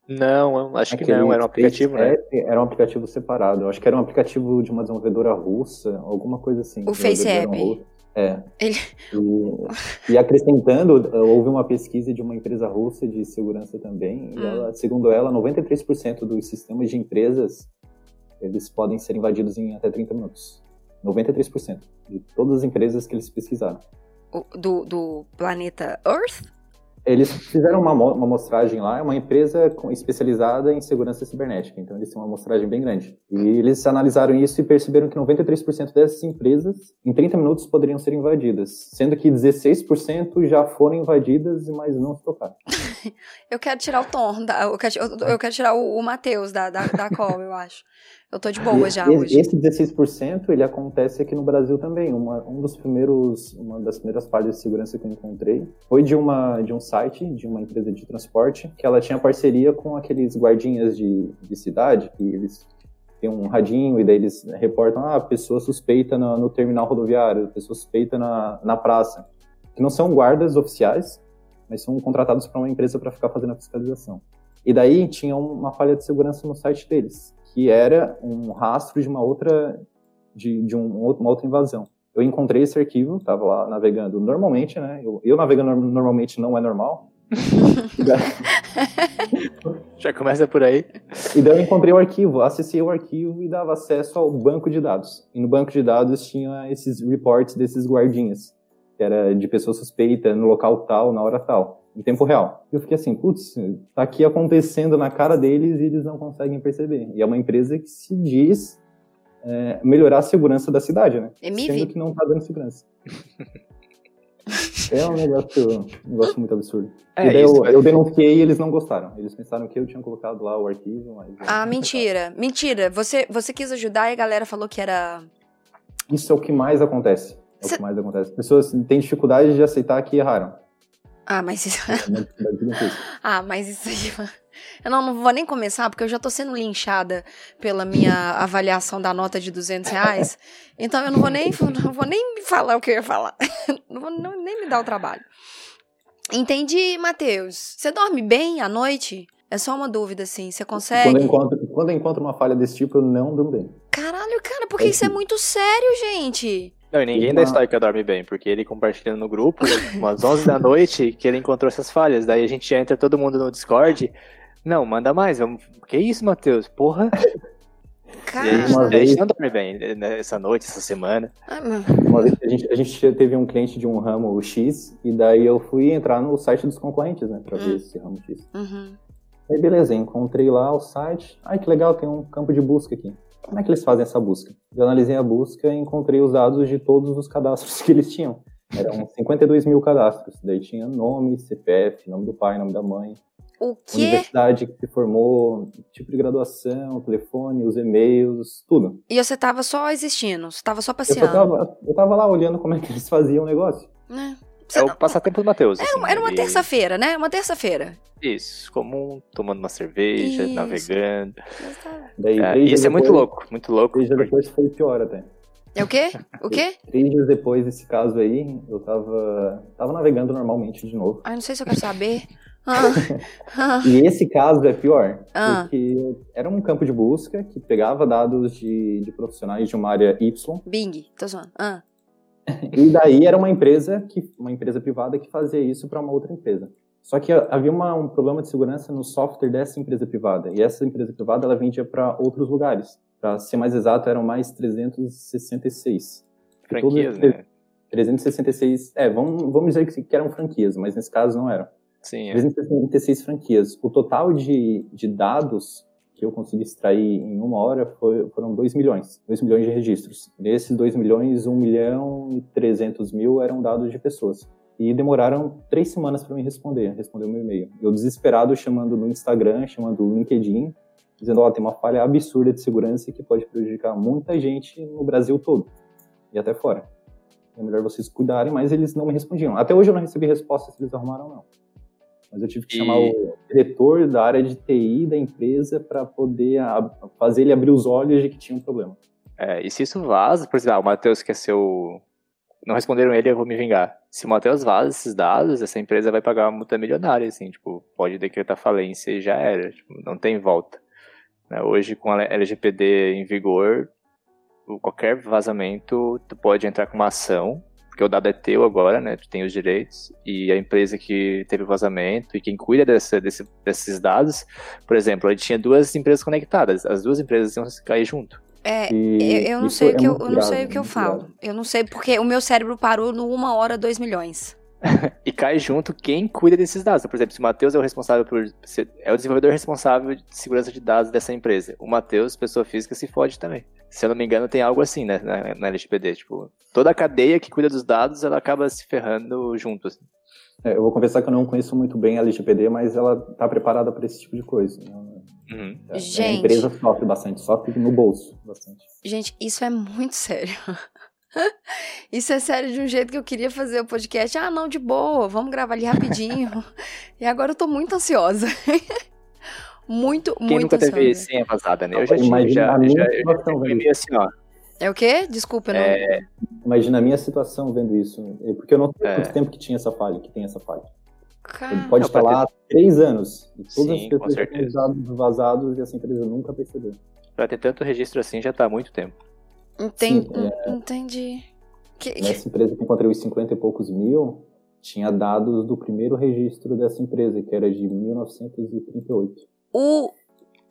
Não, acho que não, era um aplicativo, né? Era um aplicativo separado. Eu acho que era um aplicativo de uma desenvolvedora russa, alguma coisa assim. O Face App. É. Ele... E, e, acrescentando, houve uma pesquisa de uma empresa russa de segurança também, hum. e ela, segundo ela, 93% dos sistemas de empresas eles podem ser invadidos em até 30 minutos. 93% de todas as empresas que eles pesquisaram. Do, do planeta Earth? Eles fizeram uma, uma amostragem lá, é uma empresa especializada em segurança cibernética, então eles têm uma amostragem bem grande. E eles analisaram isso e perceberam que 93% dessas empresas, em 30 minutos, poderiam ser invadidas, sendo que 16% já foram invadidas, mas não se tocaram. (laughs) eu quero tirar o Tom, eu, quero, eu, quero tirar o, o Matheus da, da, da call, eu acho. Eu tô de boa já e, hoje. Esse 16% ele acontece aqui no Brasil também. Uma, um dos primeiros, uma das primeiras falhas de segurança que eu encontrei foi de uma de um site de uma empresa de transporte que ela tinha parceria com aqueles guardinhas de, de cidade que eles têm um radinho e daí eles reportam ah, pessoa suspeita no, no terminal rodoviário, pessoa suspeita na, na praça, que não são guardas oficiais, mas são contratados para uma empresa para ficar fazendo a fiscalização. E daí tinha uma falha de segurança no site deles que era um rastro de uma outra de, de um, uma outra invasão. Eu encontrei esse arquivo, estava lá navegando normalmente, né? Eu, eu navegando normalmente não é normal. (laughs) Já começa por aí. E daí eu encontrei o arquivo, acessei o arquivo e dava acesso ao banco de dados. E no banco de dados tinha esses reports desses guardinhas, que era de pessoa suspeita no local tal, na hora tal em tempo real. Eu fiquei assim, putz, tá aqui acontecendo na cara deles e eles não conseguem perceber. E é uma empresa que se diz é, melhorar a segurança da cidade, né? Emive. Sendo que não tá dando segurança. é um negócio, um negócio muito absurdo. É, e daí eu, eu denunciei e eles não gostaram. Eles pensaram que eu tinha colocado lá o arquivo, mas... Ah, mentira. Mentira. Você, você quis ajudar e a galera falou que era... Isso é o que mais acontece. É Cê... o que mais acontece. As pessoas têm dificuldade de aceitar que erraram. Ah, mas isso. (laughs) ah, mas isso aí. Eu não, não, vou nem começar, porque eu já tô sendo linchada pela minha avaliação da nota de 200 reais. Então eu não vou nem, não vou nem falar o que eu ia falar. (laughs) Não vou não, nem me dar o trabalho. Entendi, Matheus. Você dorme bem à noite? É só uma dúvida, assim. Você consegue? Quando eu encontro, quando eu encontro uma falha desse tipo, eu não durmo bem. Caralho, cara, porque é isso é muito sério, gente. Não, e ninguém uma... da Stoica dorme bem, porque ele compartilhando no grupo, (laughs) umas 11 da noite, que ele encontrou essas falhas. Daí a gente entra todo mundo no Discord. Não, manda mais. Vamos... Que isso, Matheus? Porra. Cara, a gente, vez... a gente não dorme bem né, essa noite, essa semana. Ah, uma vez a gente, a gente teve um cliente de um ramo X, e daí eu fui entrar no site dos concorrentes, né, pra hum. ver esse ramo X. Uhum. Aí beleza, encontrei lá o site. Ai, que legal, tem um campo de busca aqui. Como é que eles fazem essa busca? Eu analisei a busca e encontrei os dados de todos os cadastros (laughs) que eles tinham. Eram 52 mil cadastros. Daí tinha nome, CPF, nome do pai, nome da mãe. O quê? Universidade que se formou, tipo de graduação, telefone, os e-mails, tudo. E você tava só existindo? Você tava só passeando? Eu tava, eu tava lá olhando como é que eles faziam o negócio. É. É o passatempo do Matheus. Era, assim, era uma terça-feira, né? Uma terça-feira. Isso, comum, tomando uma cerveja, Isso. navegando. Daí, é, isso depois, é muito louco, muito louco. Três dias depois foi pior até. É o quê? O quê? (laughs) Três dias depois desse caso aí, eu tava, tava navegando normalmente de novo. Ah, não sei se eu quero saber. (laughs) Ah, ah. e esse caso é pior, ah. porque era um campo de busca que pegava dados de, de profissionais de uma área Y. Bing, tô zoando. Ah. E daí era uma empresa que uma empresa privada que fazia isso para uma outra empresa. Só que havia uma, um problema de segurança no software dessa empresa privada. E essa empresa privada ela vendia para outros lugares. Para ser mais exato, eram mais 366. Franquias, né? 366. É, vamos, vamos dizer que, que eram franquias, mas nesse caso não eram. Sim, é. 366 franquias. O total de, de dados que eu consegui extrair em uma hora foi, foram 2 milhões, 2 milhões de registros. Desses 2 milhões, 1 milhão e 300 mil eram dados de pessoas. E demoraram três semanas para me responder, responder o meu e-mail. Eu desesperado chamando no Instagram, chamando no LinkedIn, dizendo, ó, oh, tem uma falha absurda de segurança que pode prejudicar muita gente no Brasil todo e até fora. É melhor vocês cuidarem, mas eles não me respondiam. Até hoje eu não recebi resposta se eles arrumaram ou não mas eu tive que e... chamar o diretor da área de TI da empresa para poder a, fazer ele abrir os olhos de que tinha um problema. É, e se isso vaza, por exemplo, ah, o Matheus quer ser o. Não responderam ele, eu vou me vingar. Se o Matheus vaza esses dados, essa empresa vai pagar uma multa milionária, assim, tipo, pode decretar falência e já era. Tipo, não tem volta. Né? Hoje, com a LGPD em vigor, qualquer vazamento, tu pode entrar com uma ação, porque o dado é teu agora, né? Tu tem os direitos, e a empresa que teve o vazamento e quem cuida desse, desse, desses dados, por exemplo, ele tinha duas empresas conectadas, as duas empresas iam cair junto. É, e eu, não sei o é que eu, eu não sei o que eu falo. Grave. Eu não sei porque o meu cérebro parou no uma hora, dois milhões. (laughs) e cai junto quem cuida desses dados. Por exemplo, se o Matheus é o responsável por. É o desenvolvedor responsável de segurança de dados dessa empresa. O Matheus, pessoa física, se fode também. Se eu não me engano, tem algo assim, né, na, na LGPD. Tipo, toda a cadeia que cuida dos dados, ela acaba se ferrando junto. Assim. É, eu vou confessar que eu não conheço muito bem a LGPD, mas ela está preparada para esse tipo de coisa. Né? Uhum. É, Gente. A empresa sofre bastante, sofre no bolso bastante. Gente, isso é muito sério. (laughs) Isso é sério de um jeito que eu queria fazer o podcast. Ah, não, de boa, vamos gravar ali rapidinho. (laughs) e agora eu tô muito ansiosa. (laughs) muito, Quem muito nunca ansiosa. teve senha vazada, né? Eu já tive, já, já, já, já assim, ó. É o quê? Desculpa, não... É... Imagina a minha situação vendo isso. Porque eu não sei é. quanto tempo que tinha essa falha, que tem essa falha. Ele pode estar lá há três anos. E todas Sim, as pessoas têm dados vazados e essa empresa nunca percebeu. Pra ter tanto registro assim já tá há muito tempo. Entendi. Sim, é... Entendi. Que... Nessa empresa que encontrei os 50 e poucos mil, tinha dados do primeiro registro dessa empresa, que era de 1938. O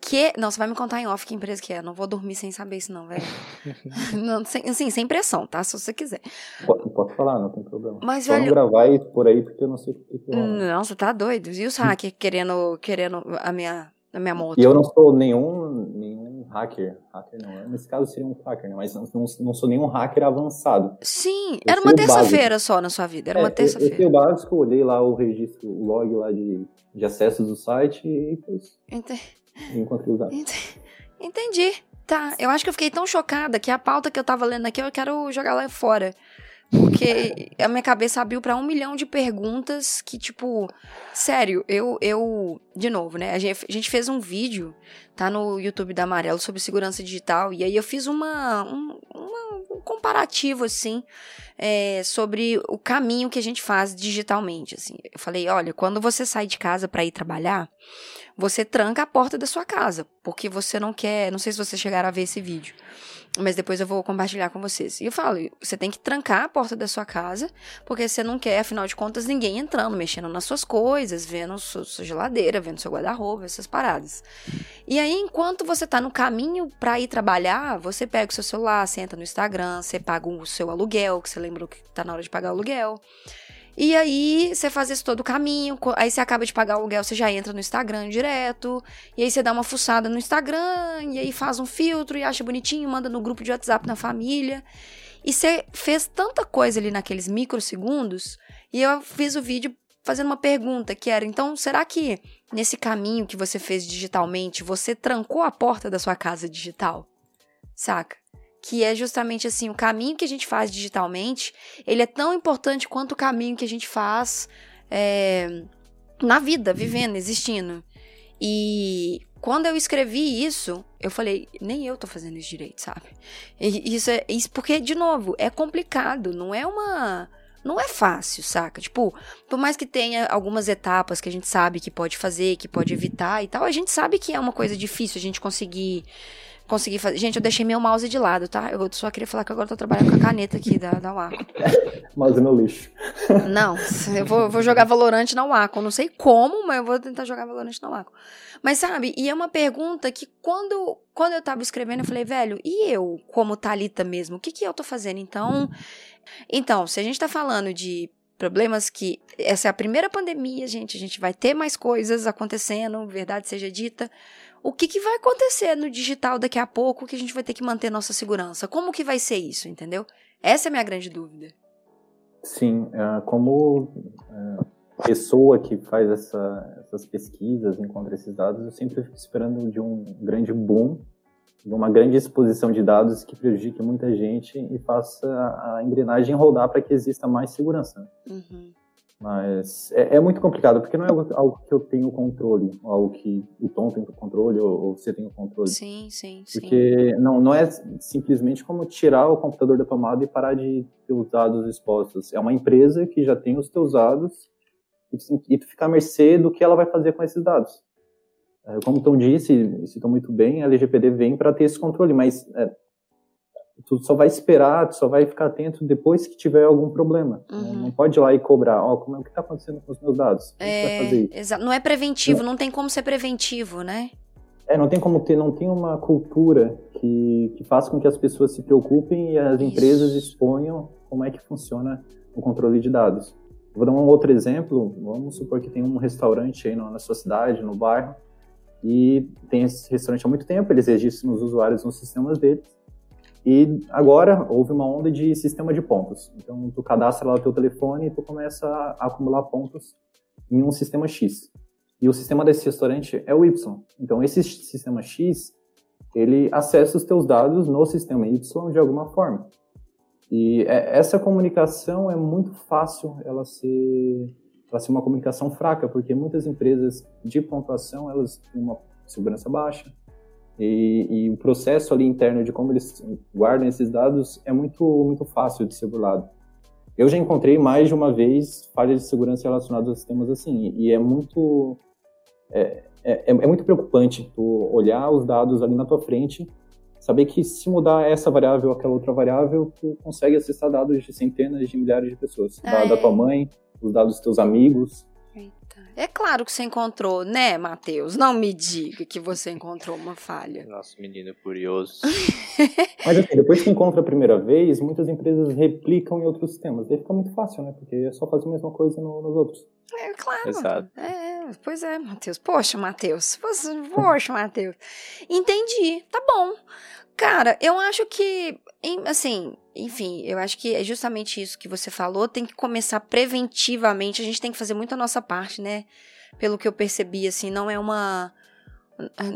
que. Não, você vai me contar em off que empresa que é. Não vou dormir sem saber isso, não, velho. (laughs) não, sem, assim, sem pressão, tá? Se você quiser. Pode, pode falar, não tem problema. Mas, Só velho. não gravar isso por aí porque eu não sei o que, que Não, você tá doido. E os hackers querendo, querendo a minha, a minha moto? E eu não sou nenhum, nenhum hacker. Hacker não. É, nesse caso seria um hacker, né? Mas não, não sou nenhum hacker avançado. Sim, eu era uma terça-feira só na sua vida. Era é, uma terça-feira. Eu, eu o básico, olhei lá o registro, o log lá de, de acessos do site e fez. Entendi. Encontrei os dados. Entendi. Tá, eu acho que eu fiquei tão chocada que a pauta que eu tava lendo aqui eu quero jogar lá fora. Porque a minha cabeça abriu para um milhão de perguntas que, tipo, sério, eu, eu, de novo, né? A gente, a gente fez um vídeo, tá no YouTube da Amarelo, sobre segurança digital, e aí eu fiz uma, um, uma, um comparativo, assim, é, sobre o caminho que a gente faz digitalmente, assim. Eu falei, olha, quando você sai de casa para ir trabalhar, você tranca a porta da sua casa, porque você não quer, não sei se vocês chegaram a ver esse vídeo, mas depois eu vou compartilhar com vocês. E eu falo, você tem que trancar a porta da sua casa, porque você não quer, afinal de contas, ninguém entrando, mexendo nas suas coisas, vendo sua, sua geladeira, vendo seu guarda-roupa, essas paradas. E aí, enquanto você tá no caminho para ir trabalhar, você pega o seu celular, senta no Instagram, você paga o seu aluguel, que você lembrou que tá na hora de pagar o aluguel. E aí você faz esse todo o caminho, aí você acaba de pagar o aluguel, você já entra no Instagram direto, e aí você dá uma fuçada no Instagram, e aí faz um filtro e acha bonitinho, manda no grupo de WhatsApp na família. E você fez tanta coisa ali naqueles microsegundos, e eu fiz o vídeo fazendo uma pergunta que era: então, será que nesse caminho que você fez digitalmente, você trancou a porta da sua casa digital? Saca? que é justamente assim, o caminho que a gente faz digitalmente, ele é tão importante quanto o caminho que a gente faz é, na vida, vivendo, existindo. E quando eu escrevi isso, eu falei, nem eu tô fazendo isso direito, sabe? E isso é isso porque, de novo, é complicado, não é uma. Não é fácil, saca? Tipo, por mais que tenha algumas etapas que a gente sabe que pode fazer, que pode evitar e tal, a gente sabe que é uma coisa difícil a gente conseguir consegui fazer. Gente, eu deixei meu mouse de lado, tá? Eu só queria falar que agora eu tô trabalhando com a caneta aqui da, da Waco. (laughs) mouse no lixo. (laughs) Não, eu vou, vou jogar Valorante na Waco. Não sei como, mas eu vou tentar jogar Valorante na Waco. Mas sabe, e é uma pergunta que quando, quando eu tava escrevendo, eu falei, velho, e eu, como Talita mesmo, o que que eu tô fazendo? Então, então, se a gente tá falando de problemas que essa é a primeira pandemia, gente, a gente vai ter mais coisas acontecendo, verdade seja dita o que, que vai acontecer no digital daqui a pouco que a gente vai ter que manter nossa segurança? Como que vai ser isso, entendeu? Essa é a minha grande dúvida. Sim, é, como é, pessoa que faz essa, essas pesquisas, encontra esses dados, eu sempre fico esperando de um grande boom, de uma grande exposição de dados que prejudique muita gente e faça a engrenagem rodar para que exista mais segurança. Uhum. Mas é, é, muito complicado, porque não é algo, algo, que eu tenho controle, algo que o Tom tem controle ou, ou você tem o controle. Sim, sim, Porque sim. Não, não é simplesmente como tirar o computador da tomada e parar de ter os dados expostos. É uma empresa que já tem os teus dados e tu fica à mercê do que ela vai fazer com esses dados. É, como o Tom disse, citou muito bem, a LGPD vem para ter esse controle, mas é, tu só vai esperar, tu só vai ficar atento depois que tiver algum problema. Uhum. Não, pode ir lá e cobrar, ó, oh, como é o que está acontecendo com os meus dados? É, não é preventivo, não tem como ser preventivo, né? É, não tem como ter, não tem uma cultura que, que faça com que as pessoas se preocupem e as Isso. empresas exponham como é que funciona o controle de dados. Vou dar um outro exemplo. Vamos supor que tem um restaurante aí na sua cidade, no bairro, e tem esse restaurante há muito tempo, eles registram os usuários nos sistemas deles, e agora houve uma onda de sistema de pontos. Então, tu cadastra lá o teu telefone e tu começa a acumular pontos em um sistema X. E o sistema desse restaurante é o Y. Então, esse sistema X, ele acessa os teus dados no sistema Y de alguma forma. E é, essa comunicação é muito fácil ela ser, ela ser uma comunicação fraca, porque muitas empresas de pontuação, elas têm uma segurança baixa, e, e, o processo ali interno de como eles guardam esses dados é muito, muito fácil de ser burlado. Eu já encontrei mais de uma vez falhas de segurança relacionadas a sistemas assim, e é muito, é, é, é, muito preocupante tu olhar os dados ali na tua frente, saber que se mudar essa variável ou aquela outra variável, tu consegue acessar dados de centenas de milhares de pessoas, da, da tua mãe, os dados dos teus amigos, é claro que você encontrou, né, Matheus? Não me diga que você encontrou uma falha. Nosso menino curioso. (laughs) Mas assim, depois que encontra a primeira vez, muitas empresas replicam em outros sistemas. Aí fica muito fácil, né? Porque é só fazer a mesma coisa no, nos outros. É, claro. Exato. É, pois é, Matheus. Poxa, Matheus. Poxa, (laughs) Matheus. Entendi. Tá bom. Cara, eu acho que, assim, enfim, eu acho que é justamente isso que você falou. Tem que começar preventivamente. A gente tem que fazer muito a nossa parte, né? Pelo que eu percebi, assim, não é uma.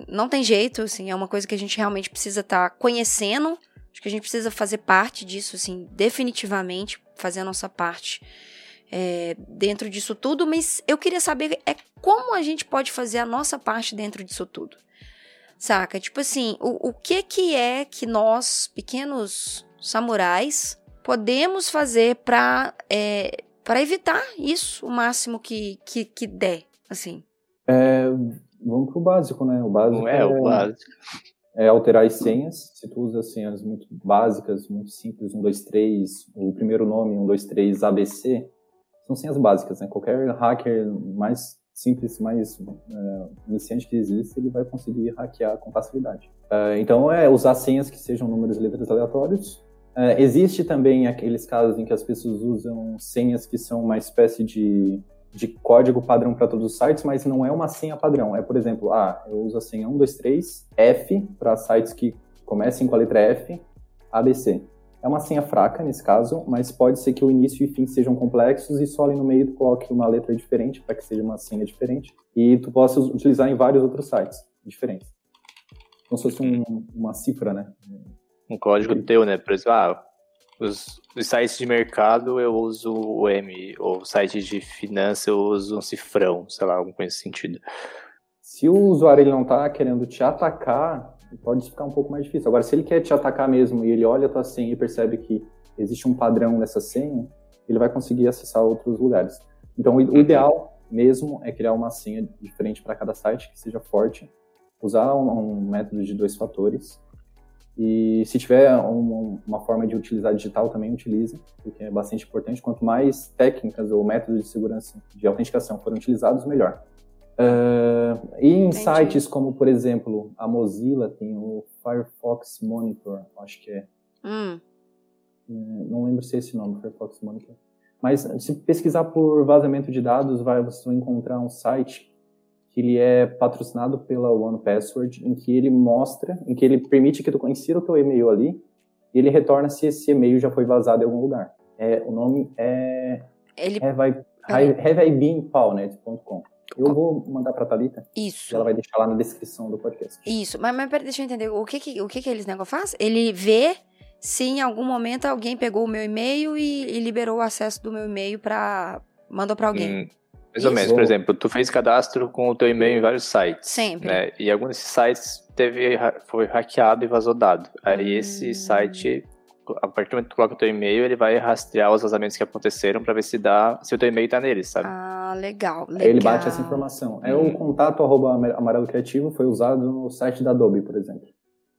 Não tem jeito, assim, é uma coisa que a gente realmente precisa estar tá conhecendo. Acho que a gente precisa fazer parte disso, assim, definitivamente, fazer a nossa parte é, dentro disso tudo. Mas eu queria saber é como a gente pode fazer a nossa parte dentro disso tudo. Saca? Tipo assim, o, o que que é que nós, pequenos samurais, podemos fazer para é, para evitar isso o máximo que, que, que der, assim? É, vamos pro básico, né? O básico é, é o básico. É alterar as senhas. Se tu usa senhas muito básicas, muito simples, 1, 2, 3, o primeiro nome, 1, 2, 3, ABC, são senhas básicas, né? Qualquer hacker mais simples, mais é, iniciante que existe, ele vai conseguir hackear com facilidade. É, então, é usar senhas que sejam números e letras aleatórios. É, existe também aqueles casos em que as pessoas usam senhas que são uma espécie de, de código padrão para todos os sites, mas não é uma senha padrão. É, por exemplo, ah, eu uso a senha 123 F para sites que comecem com a letra F, ABC. É uma senha fraca nesse caso, mas pode ser que o início e fim sejam complexos e só ali no meio tu coloque uma letra diferente para que seja uma senha diferente e tu possa utilizar em vários outros sites diferentes. Como se fosse um, uma cifra, né? Um código teu, né? Por exemplo, ah, os, os, sites de mercado eu uso o M, ou sites de finanças eu uso um cifrão, sei lá, algum coisa nesse sentido. Se o usuário ele não está querendo te atacar, pode ficar um pouco mais difícil. Agora, se ele quer te atacar mesmo e ele olha a tua senha e percebe que existe um padrão nessa senha, ele vai conseguir acessar outros lugares. Então, o ideal mesmo é criar uma senha diferente para cada site que seja forte, usar um, um, método de dois fatores e se tiver um, uma forma de utilizar digital também utilize, porque é bastante importante. Quanto mais técnicas ou métodos de segurança de autenticação forem utilizados, melhor. Uh, e em Entendi. sites como, por exemplo, a Mozilla tem o Firefox Monitor, acho que é. Hum. é não lembro se é esse nome, Firefox Monitor. Mas se pesquisar por vazamento de dados, vai você vai encontrar um site que ele é patrocinado pela One Password, em que ele mostra, em que ele permite que tu insira o teu e-mail ali e ele retorna se esse e-mail já foi vazado em algum lugar. É, o nome é ele... haveibeenpalnet.com. Eu vou mandar pra Thalita. Isso. E ela vai deixar lá na descrição do podcast. Isso. Mas, mas pera, deixa eu entender. O que que, o que, que eles negócio faz? Ele vê se em algum momento alguém pegou o meu e-mail e, e liberou o acesso do meu e-mail pra, Mandou pra alguém. Hum, mais ou menos, por exemplo, tu fez cadastro com o teu e-mail em vários sites. Sempre. Né? E algum desses sites teve, foi hackeado e vazou dado. Aí Hum. esse site, a partir do momento que tu coloca o teu e-mail, ele vai rastrear os vazamentos que aconteceram pra ver se dá, se o teu e-mail tá nele, sabe? Ah, legal, legal. Aí ele bate essa informação. É Hum. o contato arroba amarelo criativo foi usado no site da Adobe, por exemplo.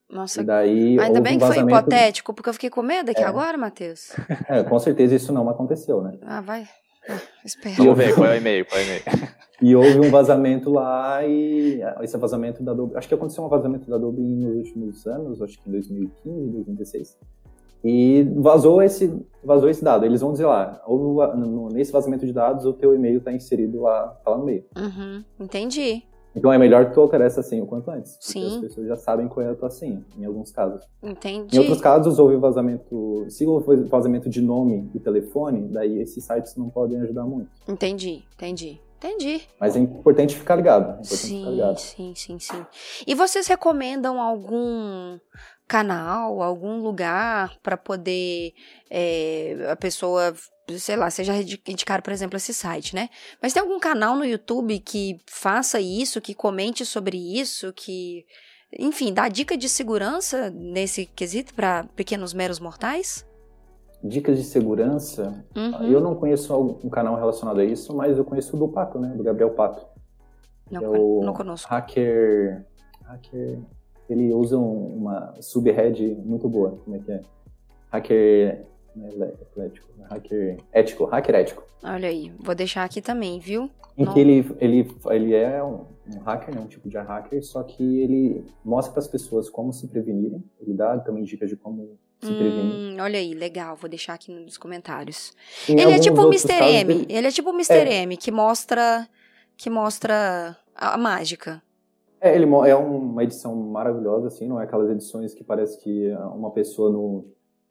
Nossa, E daí ainda bem um que foi hipotético, porque eu fiquei com medo aqui É. agora, Matheus. (laughs) É, com certeza isso não aconteceu, né? Ah, vai. Ah, espera. Vamos ver qual é o e-mail, qual é o e-mail. (laughs) E houve um vazamento lá e esse vazamento da Adobe, acho que aconteceu um vazamento da Adobe nos últimos anos, acho que em 2015, 2016. E vazou esse, vazou esse dado. Eles vão dizer lá, ou no- nesse vazamento de dados o teu e-mail está inserido lá, tá lá no meio. Uhum, entendi. Então é melhor tu alterar essa senha o quanto antes. Porque Sim. as pessoas já sabem qual é a tua senha, em alguns casos. Entendi. Em outros casos, houve vazamento. Se houve vazamento de nome e telefone, daí esses sites não podem ajudar muito. Entendi, entendi. Entendi. Mas é importante ficar ligado. É importante ficar Sim, ligado. sim, sim, sim. E vocês recomendam algum canal, algum lugar para poder é, a pessoa, sei lá, seja indicar, por exemplo, esse site, né? Mas tem algum canal no YouTube que faça isso, que comente sobre isso, que, enfim, dá dica de segurança nesse quesito para pequenos meros mortais? Dicas de segurança. Uhum. Eu não conheço algum canal relacionado a isso, mas eu conheço o do Pato, né? Do Gabriel Pato. Não, é o não conosco. Hacker. Hacker. Ele usa um- uma subhead muito boa. Como é que é? Hacker. É Atlético. é Hacker ético. Hacker ético. Olha aí, vou deixar aqui também, viu? Em Não. que ele, ele, ele é um, um hacker, né, um tipo de hacker, só que ele mostra para as pessoas como se prevenirem. Ele dá também dicas de como se prevenir. Hum, olha aí, legal, vou deixar aqui nos comentários. Em Ele é tipo o Mr. M. ele- Ele é tipo o Mr. M, que mostra que mostra a a mágica. É, ele é uma edição maravilhosa, assim, não é aquelas edições que parece que é uma pessoa no,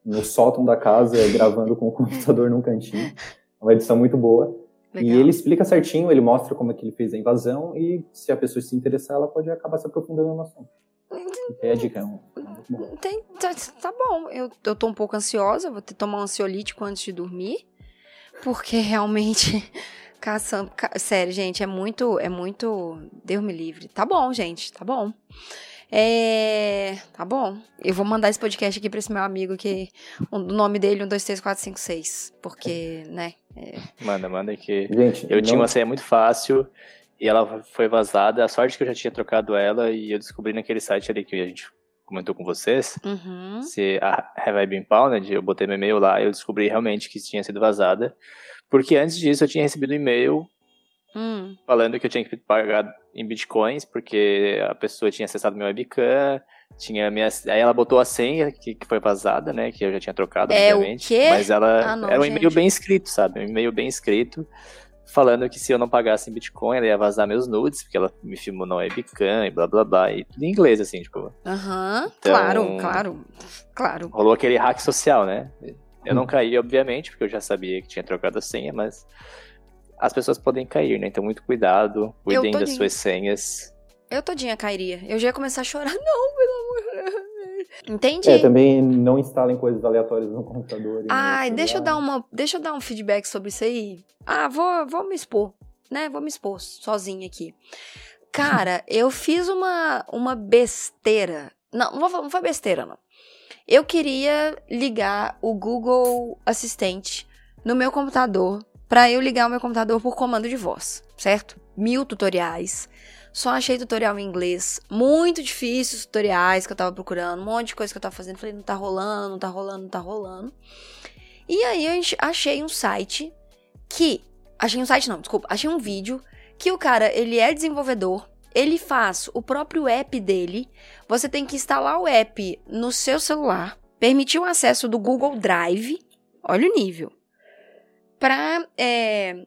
no sótão da casa (laughs) gravando com o computador num cantinho. É uma edição muito boa. Legal. E ele explica certinho, ele mostra como é que ele fez a invasão e se a pessoa se interessar, ela pode acabar se aprofundando no assunto. Aí a dica, é é. Tem- tá, tá bom, eu, eu tô um pouco ansiosa, vou ter que tomar um ansiolítico antes de dormir, porque realmente, (laughs) caçando, ca- sério, gente, é muito, é muito, Deus me livre. Tá bom, gente, tá bom. É, tá bom. Eu vou mandar esse podcast aqui pra esse meu amigo que o nome dele é 1, 2, 3, 4, 5, 6, porque, né, Manda, manda que. Gente, Eu tinha não- uma senha muito fácil e ela foi vazada. A sorte é que eu já tinha trocado ela e eu descobri naquele site ali que a gente comentou com vocês. uhum, Se a Have I Been Pounded, eu botei meu e-mail lá e eu descobri realmente que tinha sido vazada. Porque antes disso eu tinha recebido um e-mail hum, falando que eu tinha que pagar em bitcoins, porque a pessoa tinha acessado meu webcam, tinha minha, aí ela botou a senha que, que foi vazada, né, que eu já tinha trocado, É o obviamente, quê? mas ela Ah, não, era um gente. e-mail bem escrito, sabe, um e-mail bem escrito, falando que se eu não pagasse em bitcoin, ela ia vazar meus nudes, porque ela me filmou na webcam e blá blá blá, e tudo em inglês, assim, tipo, aham, Então- claro, claro, claro. rolou aquele hack social, né, eu Hum. não caí, obviamente, porque eu já sabia que tinha trocado a senha, mas as pessoas podem cair, né, então muito cuidado, cuidem das suas senhas, Eu todinha cairia. Eu já ia começar a chorar. (laughs) Não, pelo amor de Deus. Entendi. É, também não instalem coisas aleatórias no computador. no Ai, deixa eu dar uma, deixa eu dar um feedback sobre isso aí. Ah, vou, vou me expor, né? Vou me expor sozinha aqui. Cara, (laughs) eu fiz uma, uma besteira. Não, não, vou- não foi besteira, não. Eu queria ligar o Google Assistente no meu computador para eu ligar o meu computador por comando de voz, certo? Mil tutoriais. Só achei tutorial em inglês. Muito difícil os tutoriais que eu tava procurando. Um monte de coisa que eu tava fazendo. Falei, não tá rolando, não tá rolando, não tá rolando. E aí eu achei um site que. Achei um site, não, desculpa. Achei um vídeo que o cara, ele é desenvolvedor. Ele faz o próprio app dele. Você tem que instalar o app no seu celular. Permitir o acesso do Google Drive. Olha o nível. Pra. é,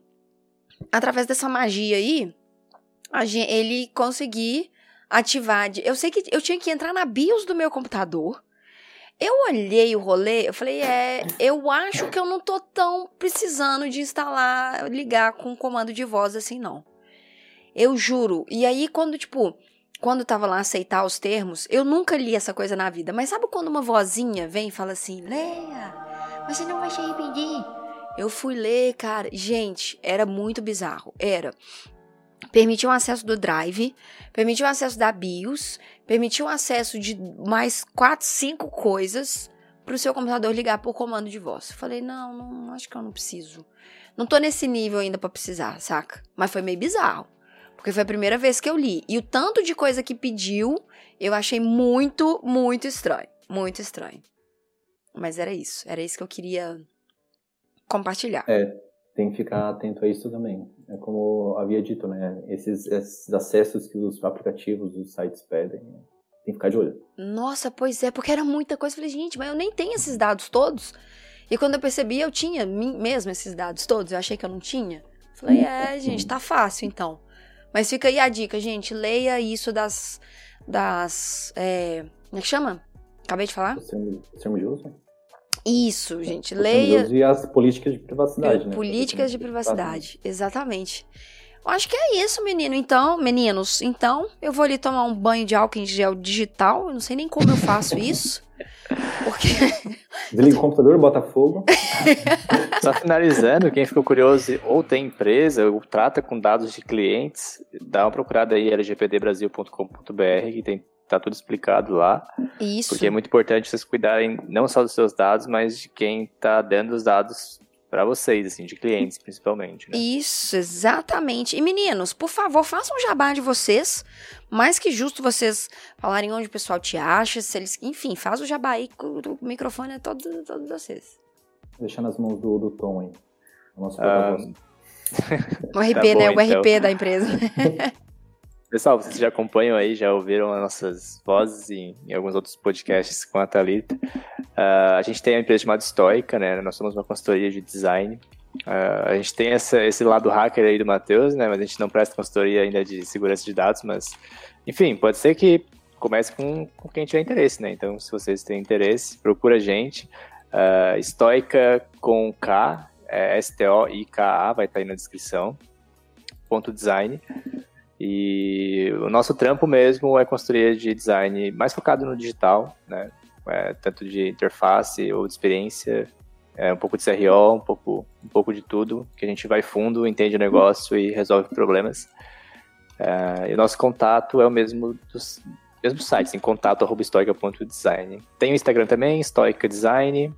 através dessa magia aí a gen- ele conseguir ativar. de- Eu sei que eu tinha que entrar na BIOS do meu computador. Eu olhei o rolê, eu falei, é, eu acho que eu não tô tão precisando de instalar, ligar com comando de voz assim, não. Eu juro. E aí, quando, tipo, quando tava lá aceitar os termos, eu nunca li essa coisa na vida. Mas sabe quando uma vozinha vem e fala assim, Leia, você não vai se arrepender. Eu fui ler, cara. Gente, era muito bizarro. Era. Permitiu o acesso do Drive, permitiu o acesso da BIOS, permitiu o acesso de mais quatro, cinco coisas para o seu computador ligar por comando de voz. Eu falei, não, não, acho que eu não preciso. Não tô nesse nível ainda para precisar, saca? Mas foi meio bizarro. Porque foi a primeira vez que eu li. E o tanto de coisa que pediu, eu achei muito, muito estranho. Muito estranho. Mas era isso. Era isso que eu queria compartilhar. É, tem que ficar atento a isso também. É como havia dito, né? Esses, esses acessos que os aplicativos, os sites pedem, tem que ficar de olho. Nossa, pois é, porque era muita coisa. Eu falei, gente, mas eu nem tenho esses dados todos. E quando eu percebi, eu tinha mesmo esses dados todos. Eu achei que eu não tinha. Falei, é, gente, tá fácil então. Mas fica aí a dica, gente. Leia isso das. das. É, como é que chama? Acabei de falar? Termo de uso? Isso, gente. Leia. E as políticas de privacidade, né? Políticas de privacidade, exatamente. Eu acho que é isso, menino. Então, meninos, então eu vou ali tomar um banho de álcool em gel digital. Eu não sei nem como eu faço (laughs) isso. Porque. (laughs) Desliga o computador, bota fogo. (laughs) Só finalizando, quem ficou curioso ou tem empresa ou trata com dados de clientes, dá uma procurada aí lgpdbrasil.com.br que tem tá tudo explicado lá. Isso. Porque é muito importante vocês cuidarem não só dos seus dados, mas de quem tá dando os dados para vocês, assim, de clientes principalmente. Né? Isso, exatamente. E meninos, por favor, façam um jabá de vocês. Mais que justo vocês falarem onde o pessoal te acha, se eles, enfim, faz o jabá aí, o microfone é todo, todo vocês. Deixar nas mãos do, do Tom aí. O nosso ah, (laughs) O RP, tá bom, né? O então. RP da empresa. (laughs) Pessoal, vocês já acompanham aí, já ouviram as nossas vozes em, em alguns outros podcasts com a Thalita. Uh, a gente tem a empresa chamada Stoica, né? Nós somos uma consultoria de design. Uh, a gente tem essa, esse lado hacker aí do Matheus, né? Mas a gente não presta consultoria ainda de segurança de dados, mas... Enfim, pode ser que comece com, com quem tiver interesse, né? Então, se vocês têm interesse, procura a gente. Uh, Stoica com K, é S-T-O-I-K-A, vai estar aí na descrição. Ponto design. E o nosso trampo mesmo é construir de design mais focado no digital, né? É, tanto de interface ou de experiência, é, um pouco de CRO, um pouco, um pouco de tudo, que a gente vai fundo, entende o negócio e resolve problemas. É, e o nosso contato é o mesmo dos mesmo site, em contato.stoica.design. Tem o Instagram também, Stoica Design,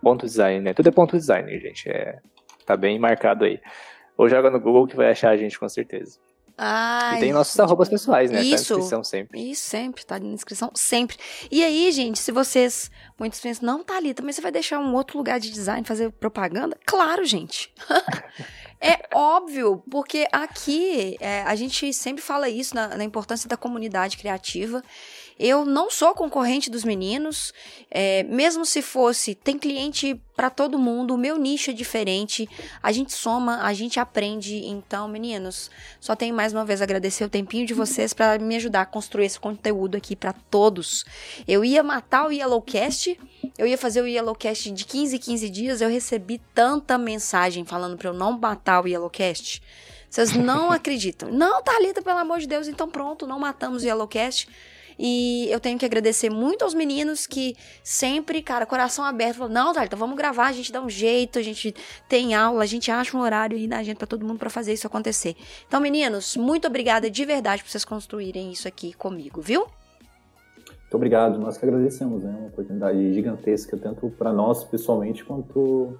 ponto design, né? Tudo é ponto design, gente. É, tá bem marcado aí. Ou joga no Google que vai achar a gente com certeza. Ah, e tem nossos arrobas pessoais, né? Isso. Tá na descrição sempre. Isso, sempre. Tá na descrição sempre. E aí, gente, se vocês. Muitos pensam, não, tá ali, também você vai deixar um outro lugar de design, fazer propaganda? Claro, gente. (laughs) é óbvio, porque aqui é, a gente sempre fala isso na, na importância da comunidade criativa. Eu não sou concorrente dos meninos, é, mesmo se fosse, tem cliente para todo mundo, o meu nicho é diferente, a gente soma, a gente aprende. Então, meninos, só tenho mais uma vez agradecer o tempinho de vocês para me ajudar a construir esse conteúdo aqui para todos. Eu ia matar o Yellowcast, eu ia fazer o Yellowcast de 15 em 15 dias, eu recebi tanta mensagem falando para eu não matar o Yellowcast. Vocês não (laughs) acreditam. Não, Thalita, pelo amor de Deus, então pronto, não matamos o Yellowcast. E eu tenho que agradecer muito aos meninos que sempre, cara, coração aberto, falam, não, Thalita, vamos gravar, a gente dá um jeito, a gente tem aula, a gente acha um horário aí na agenda para todo mundo para fazer isso acontecer. Então, meninos, muito obrigada de verdade por vocês construírem isso aqui comigo, viu? Muito obrigado, nós que agradecemos, né? Uma oportunidade gigantesca, tanto para nós pessoalmente quanto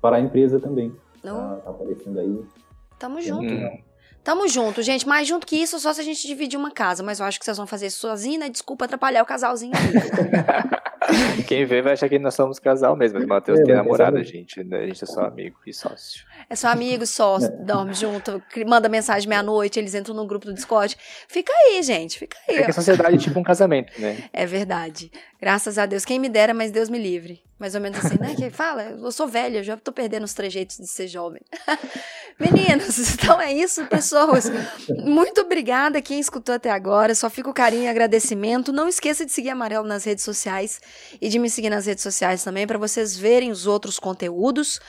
para a empresa também. Não. Tá, tá aparecendo aí. Tamo junto. Hum. Tamo junto, gente. Mais junto que isso, só se a gente dividir uma casa. Mas eu acho que vocês vão fazer isso sozinho, né? Desculpa atrapalhar o casalzinho aqui. (laughs) Quem vê vai achar que nós somos casal mesmo. Mas o Matheus é, tem namorada, gente. Né? A gente é só amigo e sócio. É só amigo, sócio, é. dorme junto, manda mensagem meia-noite, eles entram no grupo do Discord. Fica aí, gente, fica aí. É que a sociedade é tipo um casamento, né? É verdade. Graças a Deus. Quem me dera, mas Deus me livre. Mais ou menos assim, né? Que fala, eu sou velha, já tô perdendo os trejeitos de ser jovem. (laughs) Meninos, (laughs) então é isso, pessoas. Muito obrigada quem escutou até agora. Só fica o carinho e agradecimento. Não esqueça de seguir Amarelo nas redes sociais e de me seguir nas redes sociais também para vocês verem os outros conteúdos.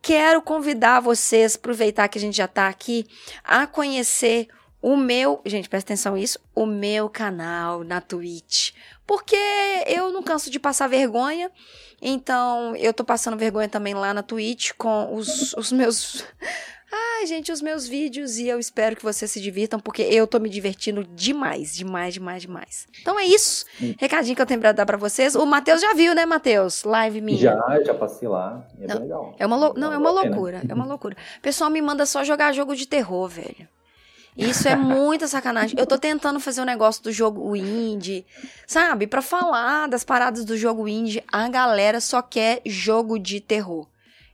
Quero convidar vocês, aproveitar que a gente já está aqui, a conhecer o meu, gente, presta atenção nisso, o meu canal na Twitch. Porque eu não canso de passar vergonha. Então, eu tô passando vergonha também lá na Twitch com os, os meus. Ai, gente, os meus vídeos e eu espero que vocês se divirtam, porque eu tô me divertindo demais, demais, demais, demais. Então é isso. Hum. Recadinho que eu tenho pra dar pra vocês. O Matheus já viu, né, Matheus? Live minha. Já, já passei lá. É não, bem legal. É uma, lo... não, é uma loucura. É uma (laughs) loucura. O pessoal me manda só jogar jogo de terror, velho. Isso é muita sacanagem. Eu tô tentando fazer um negócio do jogo indie, sabe? Para falar das paradas do jogo indie, a galera só quer jogo de terror.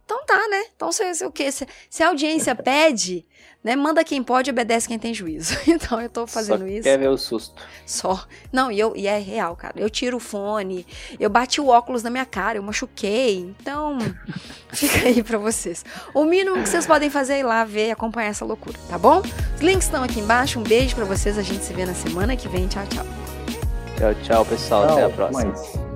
Então tá, né? Então se, se o quê? Se, se, a audiência (laughs) pede, né? Manda quem pode, obedece quem tem juízo. (laughs) Então eu tô fazendo Só isso. Quer ver o susto. Só. Não, e, eu, e é real, cara. Eu tiro o fone, eu bati o óculos na minha cara, eu machuquei. Então, (laughs) fica aí pra vocês. O mínimo que vocês podem fazer é ir lá ver e acompanhar essa loucura, tá bom? Os links estão aqui embaixo. Um beijo para vocês. A gente se vê na semana que vem. Tchau, tchau. Tchau, tchau, pessoal. Tchau, Até a próxima. Mais.